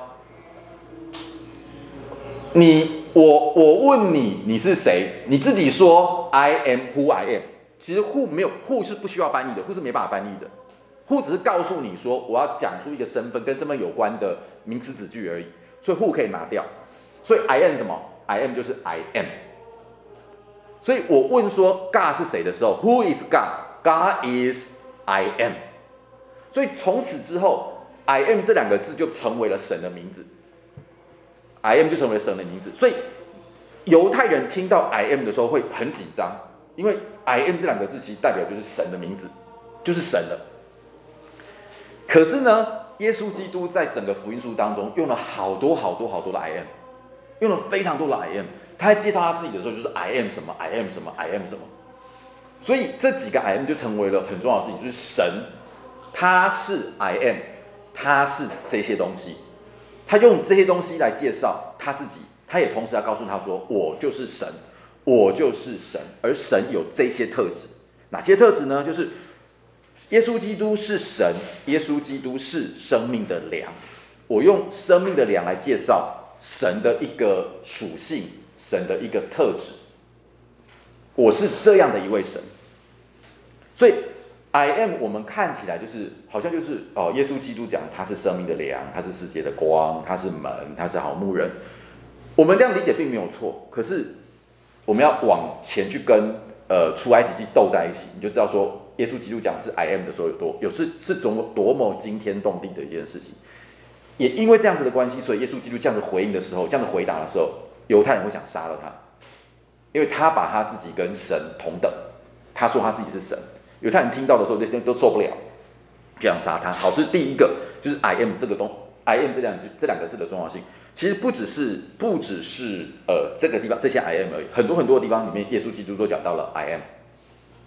你我我问你，你是谁？你自己说 I am who I am。其实 who 没有 who 是不需要翻译的，who 是没办法翻译的。who 只是告诉你说我要讲出一个身份跟身份有关的名词子句而已，所以 who 可以拿掉。所以 I am 什么？I am 就是 I am。所以我问说 God 是谁的时候，Who is God？God is I am。所以从此之后，I am 这两个字就成为了神的名字。I am 就成为了神的名字。所以犹太人听到 I am 的时候会很紧张，因为 I am 这两个字其实代表就是神的名字，就是神了。可是呢，耶稣基督在整个福音书当中用了好多好多好多的 I am，用了非常多的 I am。他在介绍他自己的时候，就是 I am 什么，I am 什么，I am 什么。所以这几个 I am 就成为了很重要的事情，就是神，他是 I am，他是这些东西，他用这些东西来介绍他自己，他也同时要告诉他说，我就是神，我就是神，而神有这些特质，哪些特质呢？就是耶稣基督是神，耶稣基督是生命的粮。我用生命的粮来介绍神的一个属性。神的一个特质，我是这样的一位神，所以 I am 我们看起来就是好像就是哦，耶稣基督讲他是生命的粮，他是世界的光，他是门，他是好牧人。我们这样理解并没有错，可是我们要往前去跟呃出埃及记斗在一起，你就知道说耶稣基督讲是 I am 的时候有多有是是多多么惊天动地的一件事情。也因为这样子的关系，所以耶稣基督这样子回应的时候，这样子回答的时候。犹太人会想杀了他，因为他把他自己跟神同等，他说他自己是神。犹太人听到的时候，那些都受不了，就想杀他。好，是第一个，就是 I M 这个东 I M 这两句这两个字的重要性，其实不只是不只是呃这个地方这些 I M 而已，很多很多的地方里面，耶稣基督都讲到了 I M。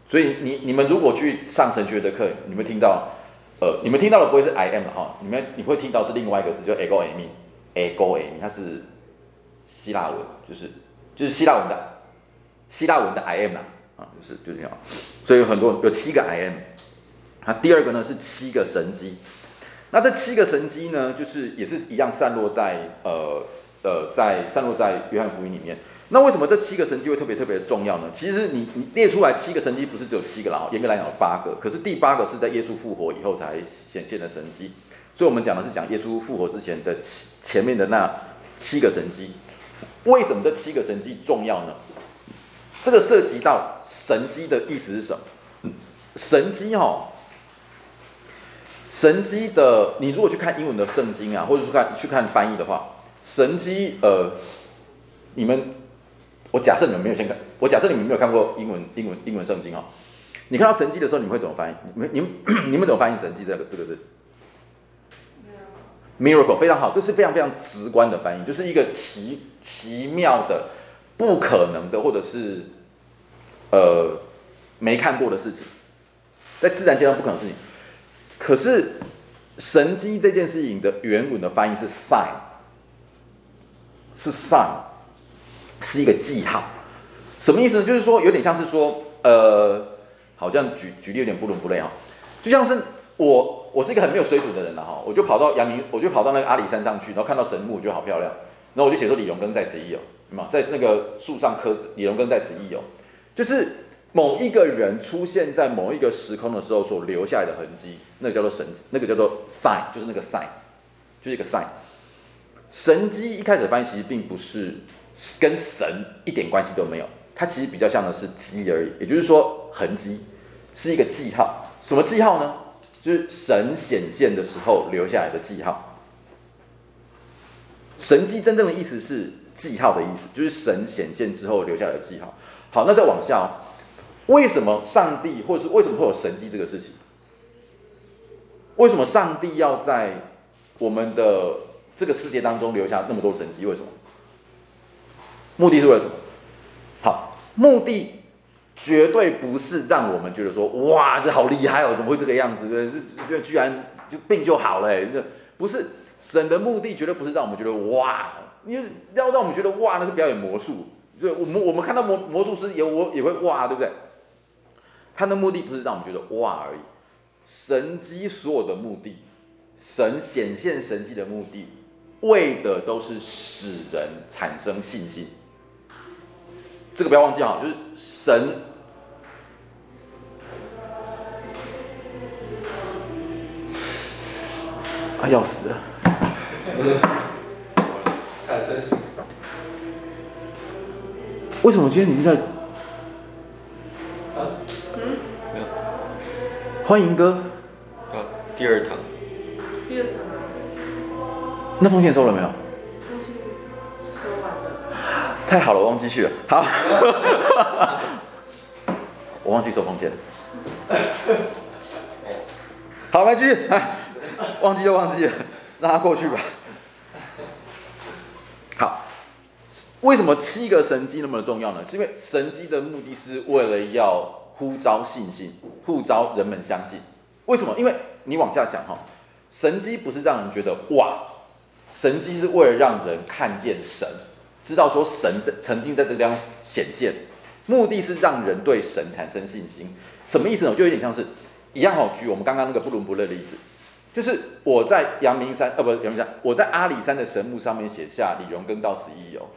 所以你你们如果去上神学的课，你们听到呃，你们听到的不会是 I am 哈，你们你会听到是另外一个字，就 ego eimi，ego eimi，它是希腊文，就是就是希腊文的希腊文的 I M 啦啊，就是就这样，所以有很多有七个 I M。那第二个呢是七个神迹，那这七个神迹呢，就是也是一样散落在呃呃在散落在约翰福音里面。那为什么这七个神迹会特别特别的重要呢？其实你你列出来七个神迹不是只有七个啦，严格来讲有八个，可是第八个是在耶稣复活以后才显现的神迹。所以我们讲的是讲耶稣复活之前的前面的那七个神迹。为什么这七个神迹重要呢？这个涉及到神迹的意思是什么？神迹哈，神迹的你如果去看英文的圣经啊，或者是看去看翻译的话，神迹呃，你们。我假设你们没有先看，我假设你们没有看过英文英文英文圣经哦。你看到神迹的时候，你们会怎么翻译？你们你们你们怎么翻译神迹这个这个字？Miracle 非常好，这是非常非常直观的翻译，就是一个奇奇妙的、不可能的，或者是呃没看过的事情，在自然界上不可能的事情。可是神迹这件事情的原文的翻译是 sign，是 sign。是一个记号，什么意思呢？就是说有点像是说，呃，好像举举例有点不伦不类啊，就像是我我是一个很没有水准的人了哈，我就跑到阳明，我就跑到那个阿里山上去，然后看到神木，我觉得好漂亮，然后我就写说李荣根在此一游，嘛，在那个树上刻李荣根在此一游，就是某一个人出现在某一个时空的时候所留下来的痕迹，那个叫做神，那个叫做 sign，就是那个 sign，就是一个 sign。神迹一开始翻译其实并不是。跟神一点关系都没有，它其实比较像的是迹而已，也就是说痕迹是一个记号。什么记号呢？就是神显现的时候留下来的记号。神迹真正的意思是记号的意思，就是神显现之后留下来的记号。好，那再往下哦，为什么上帝或者是为什么会有神迹这个事情？为什么上帝要在我们的这个世界当中留下那么多神迹？为什么？目的是为了什么？好，目的绝对不是让我们觉得说，哇，这好厉害哦，怎么会这个样子？这这居然就病就好了？这不是神的目的，绝对不是让我们觉得哇，因为要让我们觉得哇，那是表演魔术。所以，我们我们看到魔魔术师也我也会哇，对不对？他的目的不是让我们觉得哇而已。神迹所有的目的，神显现神迹的目的，为的都是使人产生信心。这个不要忘记哈，就是神啊，要死了！为什么今天你是在？啊？嗯？没有。欢迎哥。啊，第二堂。第二堂。那封信收了没有？太好了，我忘记去了。好，我忘记收奉献。好，来继续。哎，忘记就忘记了，让他过去吧。好，为什么七个神迹那么重要呢？是因为神迹的目的是为了要呼召信心，呼召人们相信。为什么？因为你往下想哈，神迹不是让人觉得哇，神迹是为了让人看见神。知道说神在曾经在这地方显现，目的是让人对神产生信心。什么意思呢？就有点像是一样好，举我们刚刚那个不伦不类的例子，就是我在阳明山，呃，不是阳明山，我在阿里山的神木上面写下李荣根到此一游，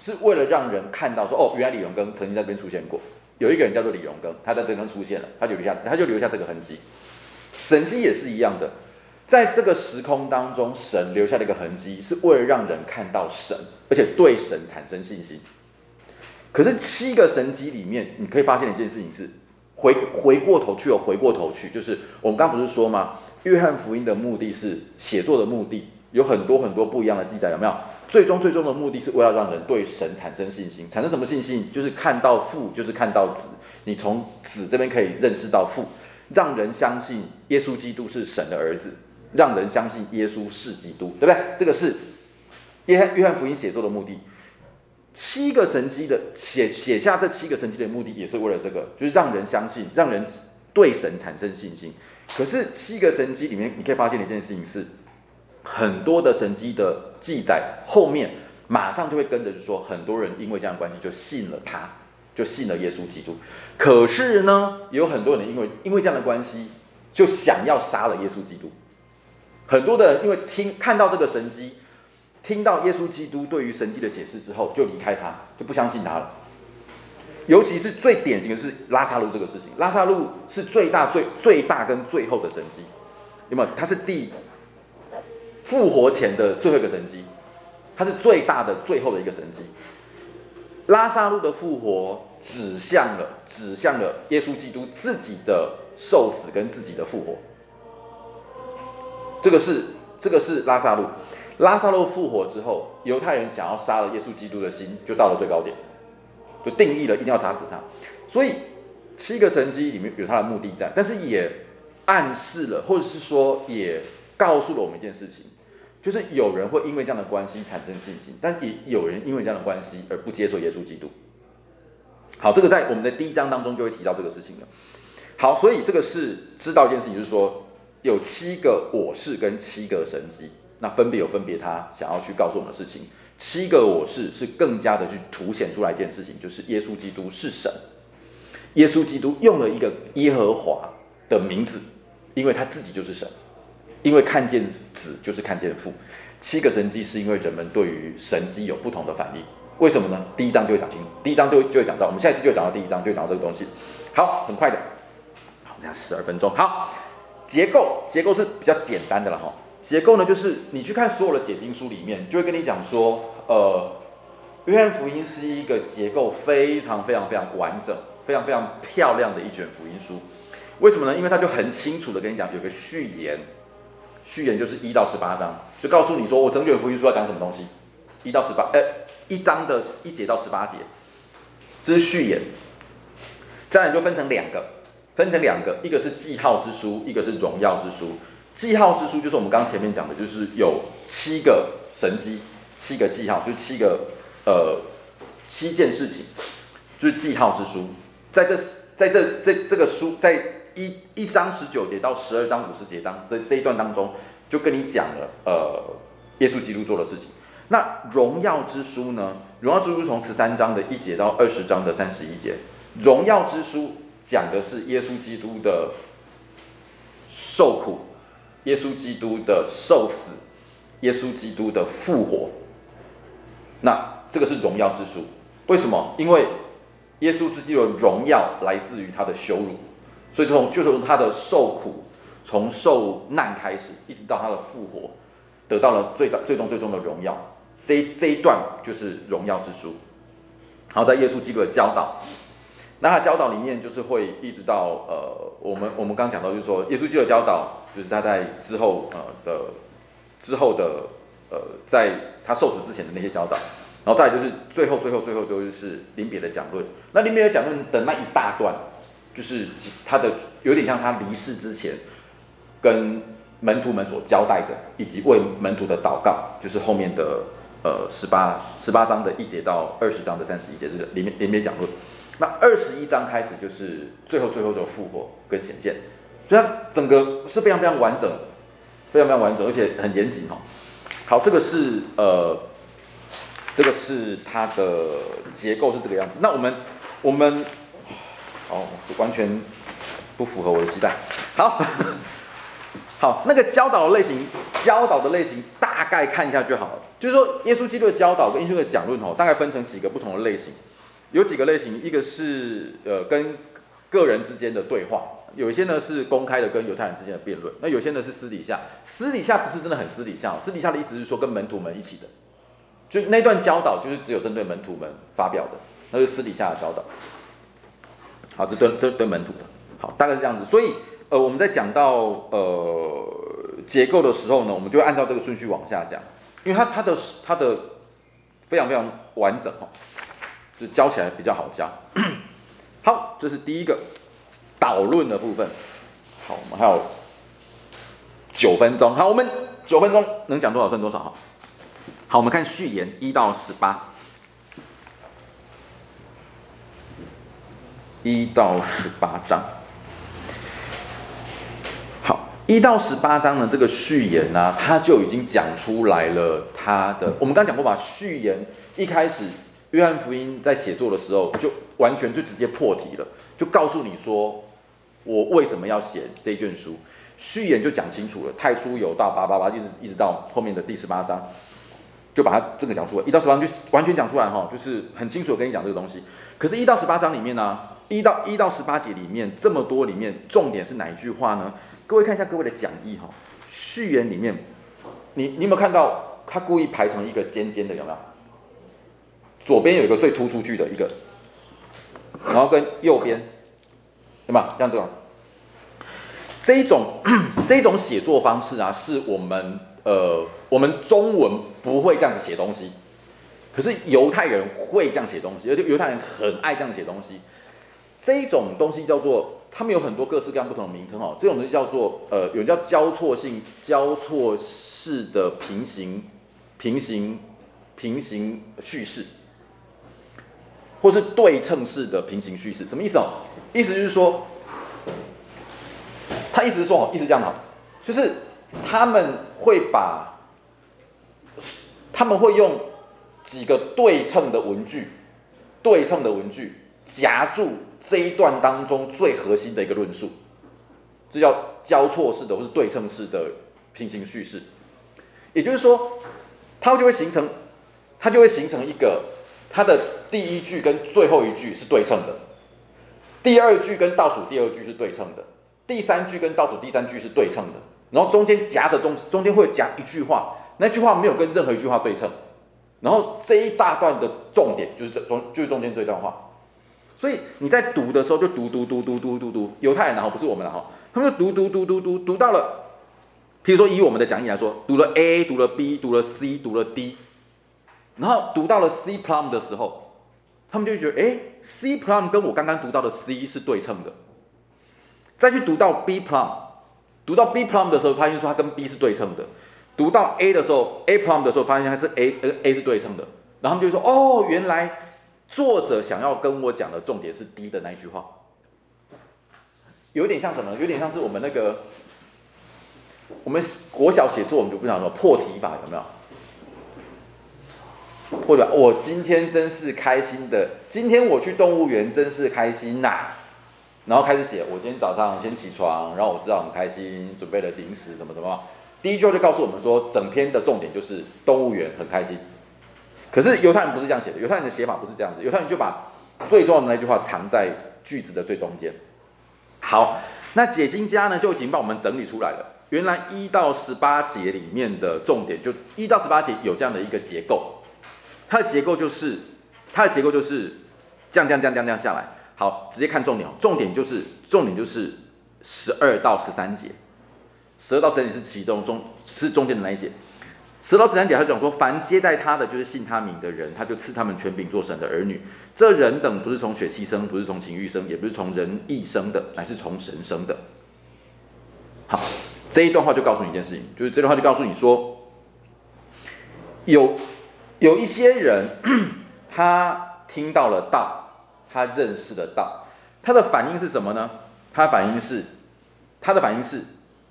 是为了让人看到说，哦，原来李荣根曾经在这边出现过。有一个人叫做李荣根，他在这边出现了，他就留下，他就留下这个痕迹。神迹也是一样的，在这个时空当中，神留下了一个痕迹，是为了让人看到神。而且对神产生信心。可是七个神迹里面，你可以发现一件事情是，回回过头去哦，回过头去，就是我们刚不是说吗？约翰福音的目的是写作的目的，有很多很多不一样的记载，有没有？最终最终的目的是为了让人对神产生信心，产生什么信心？就是看到父，就是看到子，你从子这边可以认识到父，让人相信耶稣基督是神的儿子，让人相信耶稣是基督，对不对？这个是。约翰约翰福音写作的目的，七个神迹的写写下这七个神迹的目的，也是为了这个，就是让人相信，让人对神产生信心。可是七个神迹里面，你可以发现一件事情是，很多的神迹的记载后面马上就会跟着，就说很多人因为这样的关系就信了他，就信了耶稣基督。可是呢，有很多人因为因为这样的关系，就想要杀了耶稣基督。很多的人因为听看到这个神迹，听到耶稣基督对于神迹的解释之后，就离开他，就不相信他了。尤其是最典型的是拉撒路这个事情，拉撒路是最大、最最大跟最后的神迹，有没有？他是第复活前的最后一个神迹，他是最大的、最后的一个神迹。拉撒路的复活指向了，指向了耶稣基督自己的受死跟自己的复活。这个是这个是拉撒路，拉撒路复活之后，犹太人想要杀了耶稣基督的心就到了最高点。就定义了，一定要杀死他。所以七个神迹里面有他的目的在，但是也暗示了，或者是说也告诉了我们一件事情，就是有人会因为这样的关系产生信心，但也有人因为这样的关系而不接受耶稣基督。好，这个在我们的第一章当中就会提到这个事情了。好，所以这个是知道一件事情，就是说有七个我是跟七个神迹，那分别有分别他想要去告诉我们的事情。七个我是是更加的去凸显出来一件事情，就是耶稣基督是神。耶稣基督用了一个耶和华的名字，因为他自己就是神，因为看见子就是看见父。七个神迹是因为人们对于神迹有不同的反应，为什么呢？第一章就会讲清楚，第一章就会就会讲到，我们下一次就会讲到第一章，就会讲到这个东西。好，很快的，好，这样十二分钟。好，结构结构是比较简单的了哈。结构呢，就是你去看所有的解经书里面，就会跟你讲说，呃，约翰福音是一个结构非常非常非常完整、非常非常漂亮的一卷福音书。为什么呢？因为他就很清楚的跟你讲，有个序言，序言就是一到十八章，就告诉你说我整卷福音书要讲什么东西，一到十八，呃，一章的一节到十八节，这是序言。再来就分成两个，分成两个，一个是记号之书，一个是荣耀之书。记号之书就是我们刚刚前面讲的，就是有七个神迹，七个记号，就七个呃七件事情，就是记号之书。在这在这这这个书，在一一章十九节到十二章五十节当这这一段当中，就跟你讲了呃耶稣基督做的事情。那荣耀之书呢？荣耀之书从十三章的一节到二十章的三十一节，荣耀之书讲的是耶稣基督的受苦。耶稣基督的受死，耶稣基督的复活，那这个是荣耀之书。为什么？因为耶稣基督的荣耀来自于他的羞辱，所以从就是从他的受苦，从受难开始，一直到他的复活，得到了最大、最终、最终的荣耀。这一这一段就是荣耀之书。然后在耶稣基督的教导。那他教导里面就是会一直到呃，我们我们刚讲到就是说，耶稣基督的教导就是他在之后呃的之后的呃，在他受死之前的那些教导，然后再就是最后最后最后就是临别的讲论。那临别的讲论的那一大段，就是他的有点像他离世之前跟门徒们所交代的，以及为门徒的祷告，就是后面的呃十八十八章的一节到二十章的三十一节，就是临临别讲论。那二十一章开始就是最后最后的复活跟显现，所以它整个是非常非常完整，非常非常完整，而且很严谨哈。好，这个是呃，这个是它的结构是这个样子。那我们我们哦，完全不符合我的期待。好，好，那个教导的类型，教导的类型大概看一下就好了。就是说，耶稣基督的教导跟耶稣的讲论哦，大概分成几个不同的类型。有几个类型，一个是呃跟个人之间的对话，有一些呢是公开的跟犹太人之间的辩论，那有些呢是私底下，私底下不是真的很私底下，私底下的意思是说跟门徒们一起的，就那段教导就是只有针对门徒们发表的，那是私底下的教导。好，这对这对门徒的，好，大概是这样子。所以呃我们在讲到呃结构的时候呢，我们就按照这个顺序往下讲，因为它它的它的非常非常完整哈。就教起来比较好教。好，这是第一个导论的部分。好，我们还有九分钟。好，我们九分钟能讲多少算多少哈。好，我们看序言一到十八，一到十八章。好一到十八章呢，这个序言呢、啊，他就已经讲出来了他的。我们刚讲过吧，序言一开始，约翰福音在写作的时候，就完全就直接破题了，就告诉你说，我为什么要写这卷书。序言就讲清楚了，太初有道，叭叭叭，一直一直到后面的第十八章，就把它这个讲出来。一到十八章就完全讲出来哈，就是很清楚的跟你讲这个东西。可是，一到十八章里面呢、啊，一到一到十八节里面这么多里面，重点是哪一句话呢？各位看一下各位的讲义哈，序言里面，你你有没有看到他故意排成一个尖尖的，有没有？左边有一个最突出去的一个，然后跟右边，对吧？像这种，这一种 这一种写作方式啊，是我们呃我们中文不会这样子写东西，可是犹太人会这样写东西，而且犹太人很爱这样写东西。这一种东西叫做。他们有很多各式各样不同的名称哦，这种东西叫做呃，有人叫交错性、交错式的平行、平行、平行叙事，或是对称式的平行叙事，什么意思哦？意思就是说，他意思是说哦，意思这样哈，就是他们会把，他们会用几个对称的文句，对称的文句夹住。这一段当中最核心的一个论述，这叫交错式的或是对称式的平行叙事，也就是说，它就会形成，它就会形成一个，它的第一句跟最后一句是对称的，第二句跟倒数第二句是对称的，第三句跟倒数第三句是对称的，然后中间夹着中中间会夹一句话，那句话没有跟任何一句话对称，然后这一大段的重点就是这中就是中间这一段话。所以你在读的时候就读读读读读读读，犹太人然后不是我们了哈，他们就读读读读读读到了，譬如说以我们的讲义来说，读了 A，读了 B，读了 C，读了 D，然后读到了 C plum 的时候，他们就觉得，哎，C plum 跟我刚刚读到的 C 是对称的。再去读到 B plum，读到 B plum 的时候，发现说它跟 B 是对称的。读到 A 的时候，A plum 的时候，发现它是 A 呃 A 是对称的。然后他们就说，哦，原来。作者想要跟我讲的重点是 D 的那一句话，有点像什么？有点像是我们那个，我们国小写作，我们就不讲什么破题法，有没有？或者我今天真是开心的，今天我去动物园真是开心呐、然后开始写，我今天早上先起床，然后我知道很开心，准备了零食什么什么。第一句话就告诉我们说，整篇的重点就是动物园很开心。可是犹太人不是这样写的，犹太人的写法不是这样子，犹太人就把最重要的那句话藏在句子的最中间。好，那解经家呢就已经帮我们整理出来了。原来一到十八节里面的重点，就一到十八节有这样的一个结构，它的结构就是它的结构就是这样这样这样这样这样下来。好，直接看重点哦，重点就是重点就是十二到十三节，十二到十三节是其中中是中间的那一节。十到十三节，他讲说，凡接待他的，就是信他名的人，他就赐他们权柄做神的儿女。这人等不是从血气生，不是从情欲生，也不是从人意生的，乃是从神生的。好，这一段话就告诉你一件事情，就是这段话就告诉你说，有有一些人，他听到了道，他认识了道，他的反应是什么呢？他反应是，他的反应是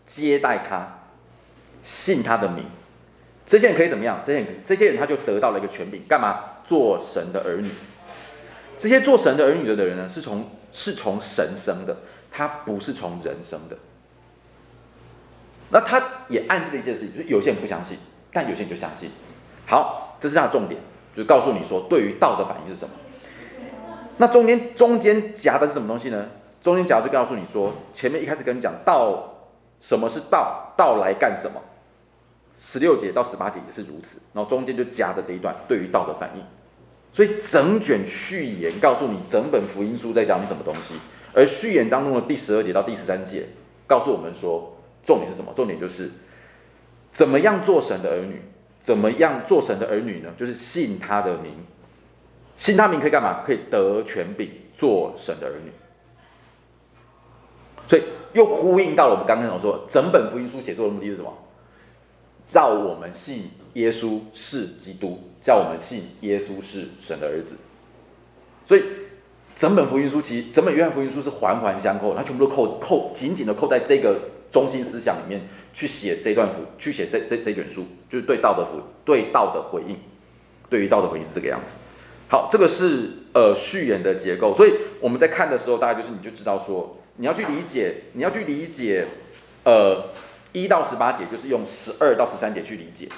接待他，信他的名。这些人可以怎么样？这些人，这些人他就得到了一个权柄，干嘛？做神的儿女。这些做神的儿女的的人呢，是从是从神生的，他不是从人生的。那他也暗示了一件事情，就是有些人不相信，但有些人就相信。好，这是它的重点，就是告诉你说，对于道的反应是什么。那中间中间夹的是什么东西呢？中间夹是告诉你说，前面一开始跟你讲道，什么是道？道来干什么？十六节到十八节也是如此，然后中间就夹着这一段对于道的反应，所以整卷序言告诉你整本福音书在讲你什么东西，而序言当中的第十二节到第十三节告诉我们说，重点是什么？重点就是怎么样做神的儿女，怎么样做神的儿女呢？就是信他的名，信他名可以干嘛？可以得权柄做神的儿女，所以又呼应到了我们刚刚所说，整本福音书写作的目的是什么？叫我们信耶稣是基督，叫我们信耶稣是神的儿子。所以整本福音书其实整本约翰福音书是环环相扣，它全部都扣扣紧紧的扣在这个中心思想里面去写这段符，去写这这这卷书，就是对道的福对道的回应，对于道的回应是这个样子。好，这个是呃序言的结构，所以我们在看的时候，大概就是你就知道说，你要去理解，你要去理解，呃一到十八节，就是用十二到十三节去理解。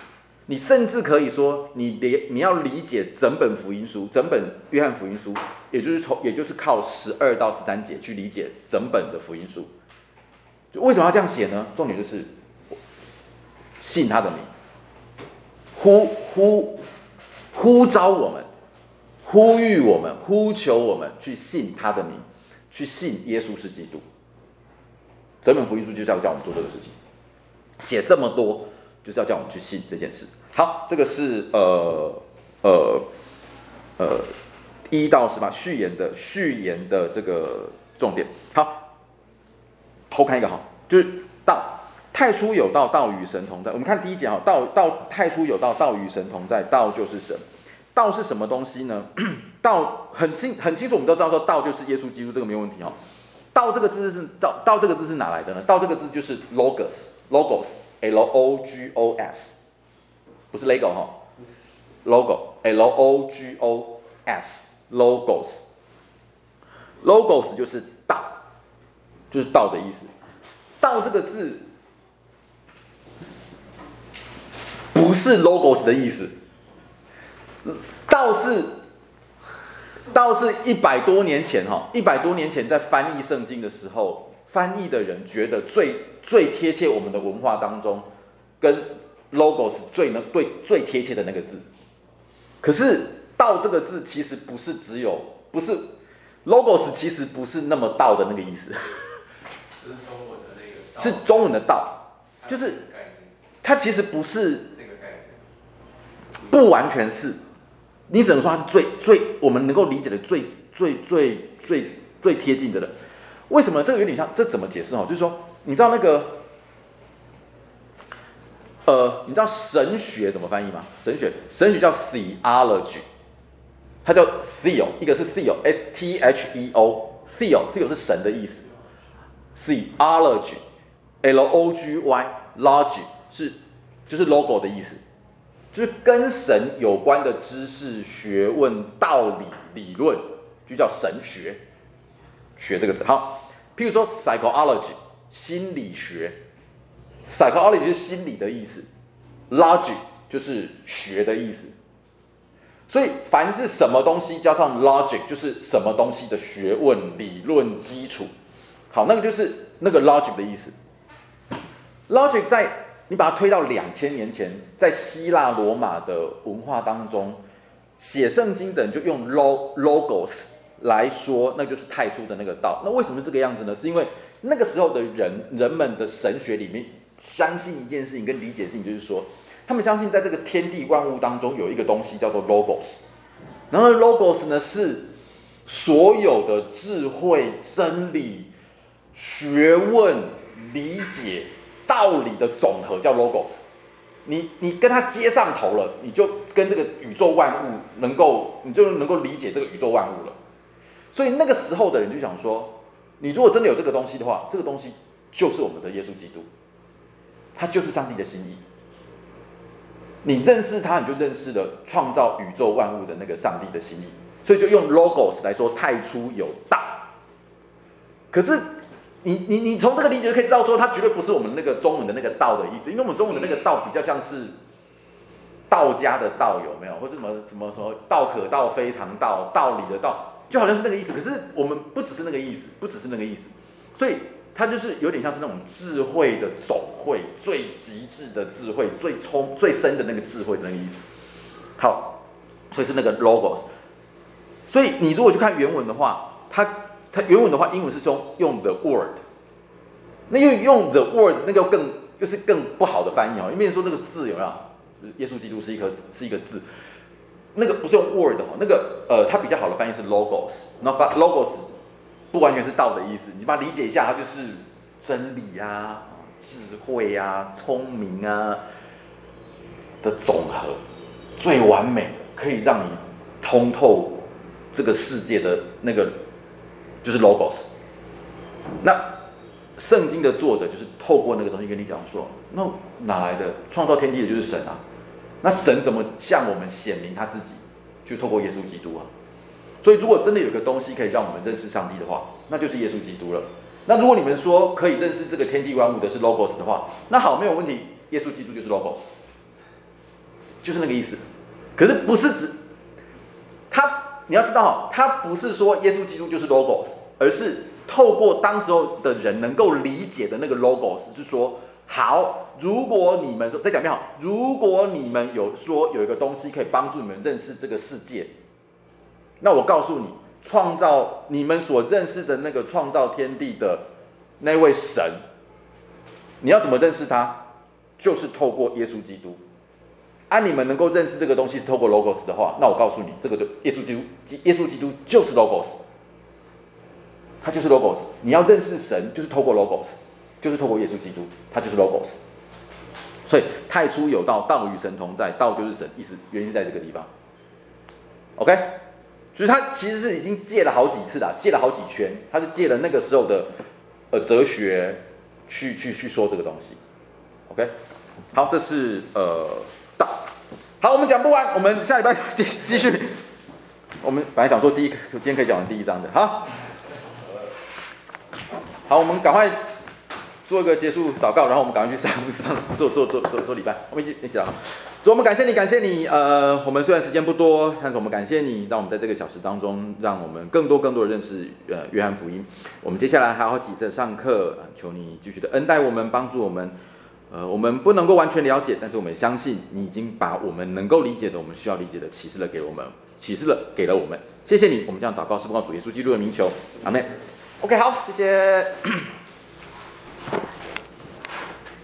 你甚至可以说，你理你要理解整本福音书，整本约翰福音书，也就是从也就是靠十二到十三节去理解整本的福音书。为什么要这样写呢？重点就是信他的名，呼呼呼召我们。呼吁我们，呼求我们去信他的名，去信耶稣是基督。整本福音书就是要叫我们做这个事情，写这么多就是要叫我们去信这件事。好，这个是呃呃呃一到十八序言的序言的这个重点。好，偷看一个哈，就是道太初有道，道与神同在。我们看第一节哈，道道太初有道，道与神同在，道就是神。道是什么东西呢？道很清很清楚，我们都知道说道就是耶稣基督，这个没问题哦。道这个字是道，道这个字是哪来的呢？道这个字就是 logos，logos，l o g o s，不是 lego 哈，logo，l o g o s，logos，logos 就是道，就是道的意思。道这个字不是 logos 的意思。倒是，倒是一百多年前哈，一百多年前在翻译圣经的时候，翻译的人觉得最最贴切我们的文化当中，跟 logos 最能对最贴切的那个字。可是道这个字其实不是只有，不是 logos 其实不是那么道的那个意思。是中文的那个。是中文的道，就是它其实不是，不完全是。你只能说它是最最我们能够理解的最最最最最贴近的了。为什么？这个有点像，这怎么解释哦？就是说，你知道那个，呃，你知道神学怎么翻译吗？神学，神学叫 theology，它叫 theo，一个是 theo，s t h e o，theo，theo 是神的意思，theology，l o g y，logic 是就是 logo 的意思。就是跟神有关的知识、学问、道理、理论，就叫神学。学这个词，好，譬如说 psychology 心理学，psychology 是心理的意思，logic 就是学的意思。所以凡是什么东西加上 logic，就是什么东西的学问、理论基础。好，那个就是那个 logic 的意思。logic 在。你把它推到两千年前，在希腊罗马的文化当中，写圣经的人就用 logos 来说，那就是太初的那个道。那为什么这个样子呢？是因为那个时候的人，人们的神学里面相信一件事情跟理解性，就是说，他们相信在这个天地万物当中有一个东西叫做 logos，然后 logos 呢是所有的智慧、真理、学问、理解。道理的总和叫 logos，你你跟他接上头了，你就跟这个宇宙万物能够，你就能够理解这个宇宙万物了。所以那个时候的人就想说，你如果真的有这个东西的话，这个东西就是我们的耶稣基督，他就是上帝的心意。你认识他，你就认识了创造宇宙万物的那个上帝的心意。所以就用 logos 来说，太初有道。可是。你你你从这个理解就可以知道，说它绝对不是我们那个中文的那个道的意思，因为我们中文的那个道比较像是道家的道，有没有？或者什么什么什么道可道非常道，道理的道，就好像是那个意思。可是我们不只是那个意思，不只是那个意思，所以它就是有点像是那种智慧的总汇，最极致的智慧，最聪最深的那个智慧的那个意思。好，所以是那个 logos。所以你如果去看原文的话，它。它原文的话，英文是说用 the word，那又用 the word，那个更又是更不好的翻译哦。因为说那个字有没有？耶稣基督是一颗是一个字，那个不是用 word 哦，那个呃，它比较好的翻译是 logos。那发 logos 不完全是道的意思，你把它理解一下，它就是真理啊、智慧啊、聪明啊的总和，最完美的，可以让你通透这个世界的那个。就是 logos。那圣经的作者就是透过那个东西跟你讲说，那哪来的创造天地的就是神啊？那神怎么向我们显明他自己？就透过耶稣基督啊。所以如果真的有个东西可以让我们认识上帝的话，那就是耶稣基督了。那如果你们说可以认识这个天地万物的是 logos 的话，那好，没有问题，耶稣基督就是 logos，就是那个意思。可是不是指他，你要知道，他不是说耶稣基督就是 logos，而是透过当时候的人能够理解的那个 logos，是说，好，如果你们说再讲一遍好，如果你们有说有一个东西可以帮助你们认识这个世界，那我告诉你。创造你们所认识的那个创造天地的那位神，你要怎么认识他？就是透过耶稣基督。啊，你们能够认识这个东西是透过 Logos 的话，那我告诉你，这个就耶稣基督，耶稣基督就是 Logos，他就是 Logos。你要认识神，就是透过 Logos，就是透过耶稣基督，他就是 Logos。所以太初有道，道与神同在，道就是神，意思原因是在这个地方。OK。所以他其实是已经借了好几次了，借了好几圈，他是借了那个时候的呃哲学去去去说这个东西。OK，好，这是呃好，我们讲不完，我们下礼拜继继续。我们本来想说第一个，今天可以讲完第一章的。好，好，我们赶快做一个结束祷告，然后我们赶快去上上做做做做做礼拜。我们一起一起祷告。主，我们感谢你，感谢你。呃，我们虽然时间不多，但是我们感谢你，让我们在这个小时当中，让我们更多更多的认识呃约翰福音。我们接下来还有好几次上课，求你继续的恩待我们，帮助我们。呃，我们不能够完全了解，但是我们相信你已经把我们能够理解的、我们需要理解的启示了给我们，启示了给了我们。谢谢你，我们这样祷告是奉主耶稣基督的名求，阿门。OK，好，谢谢。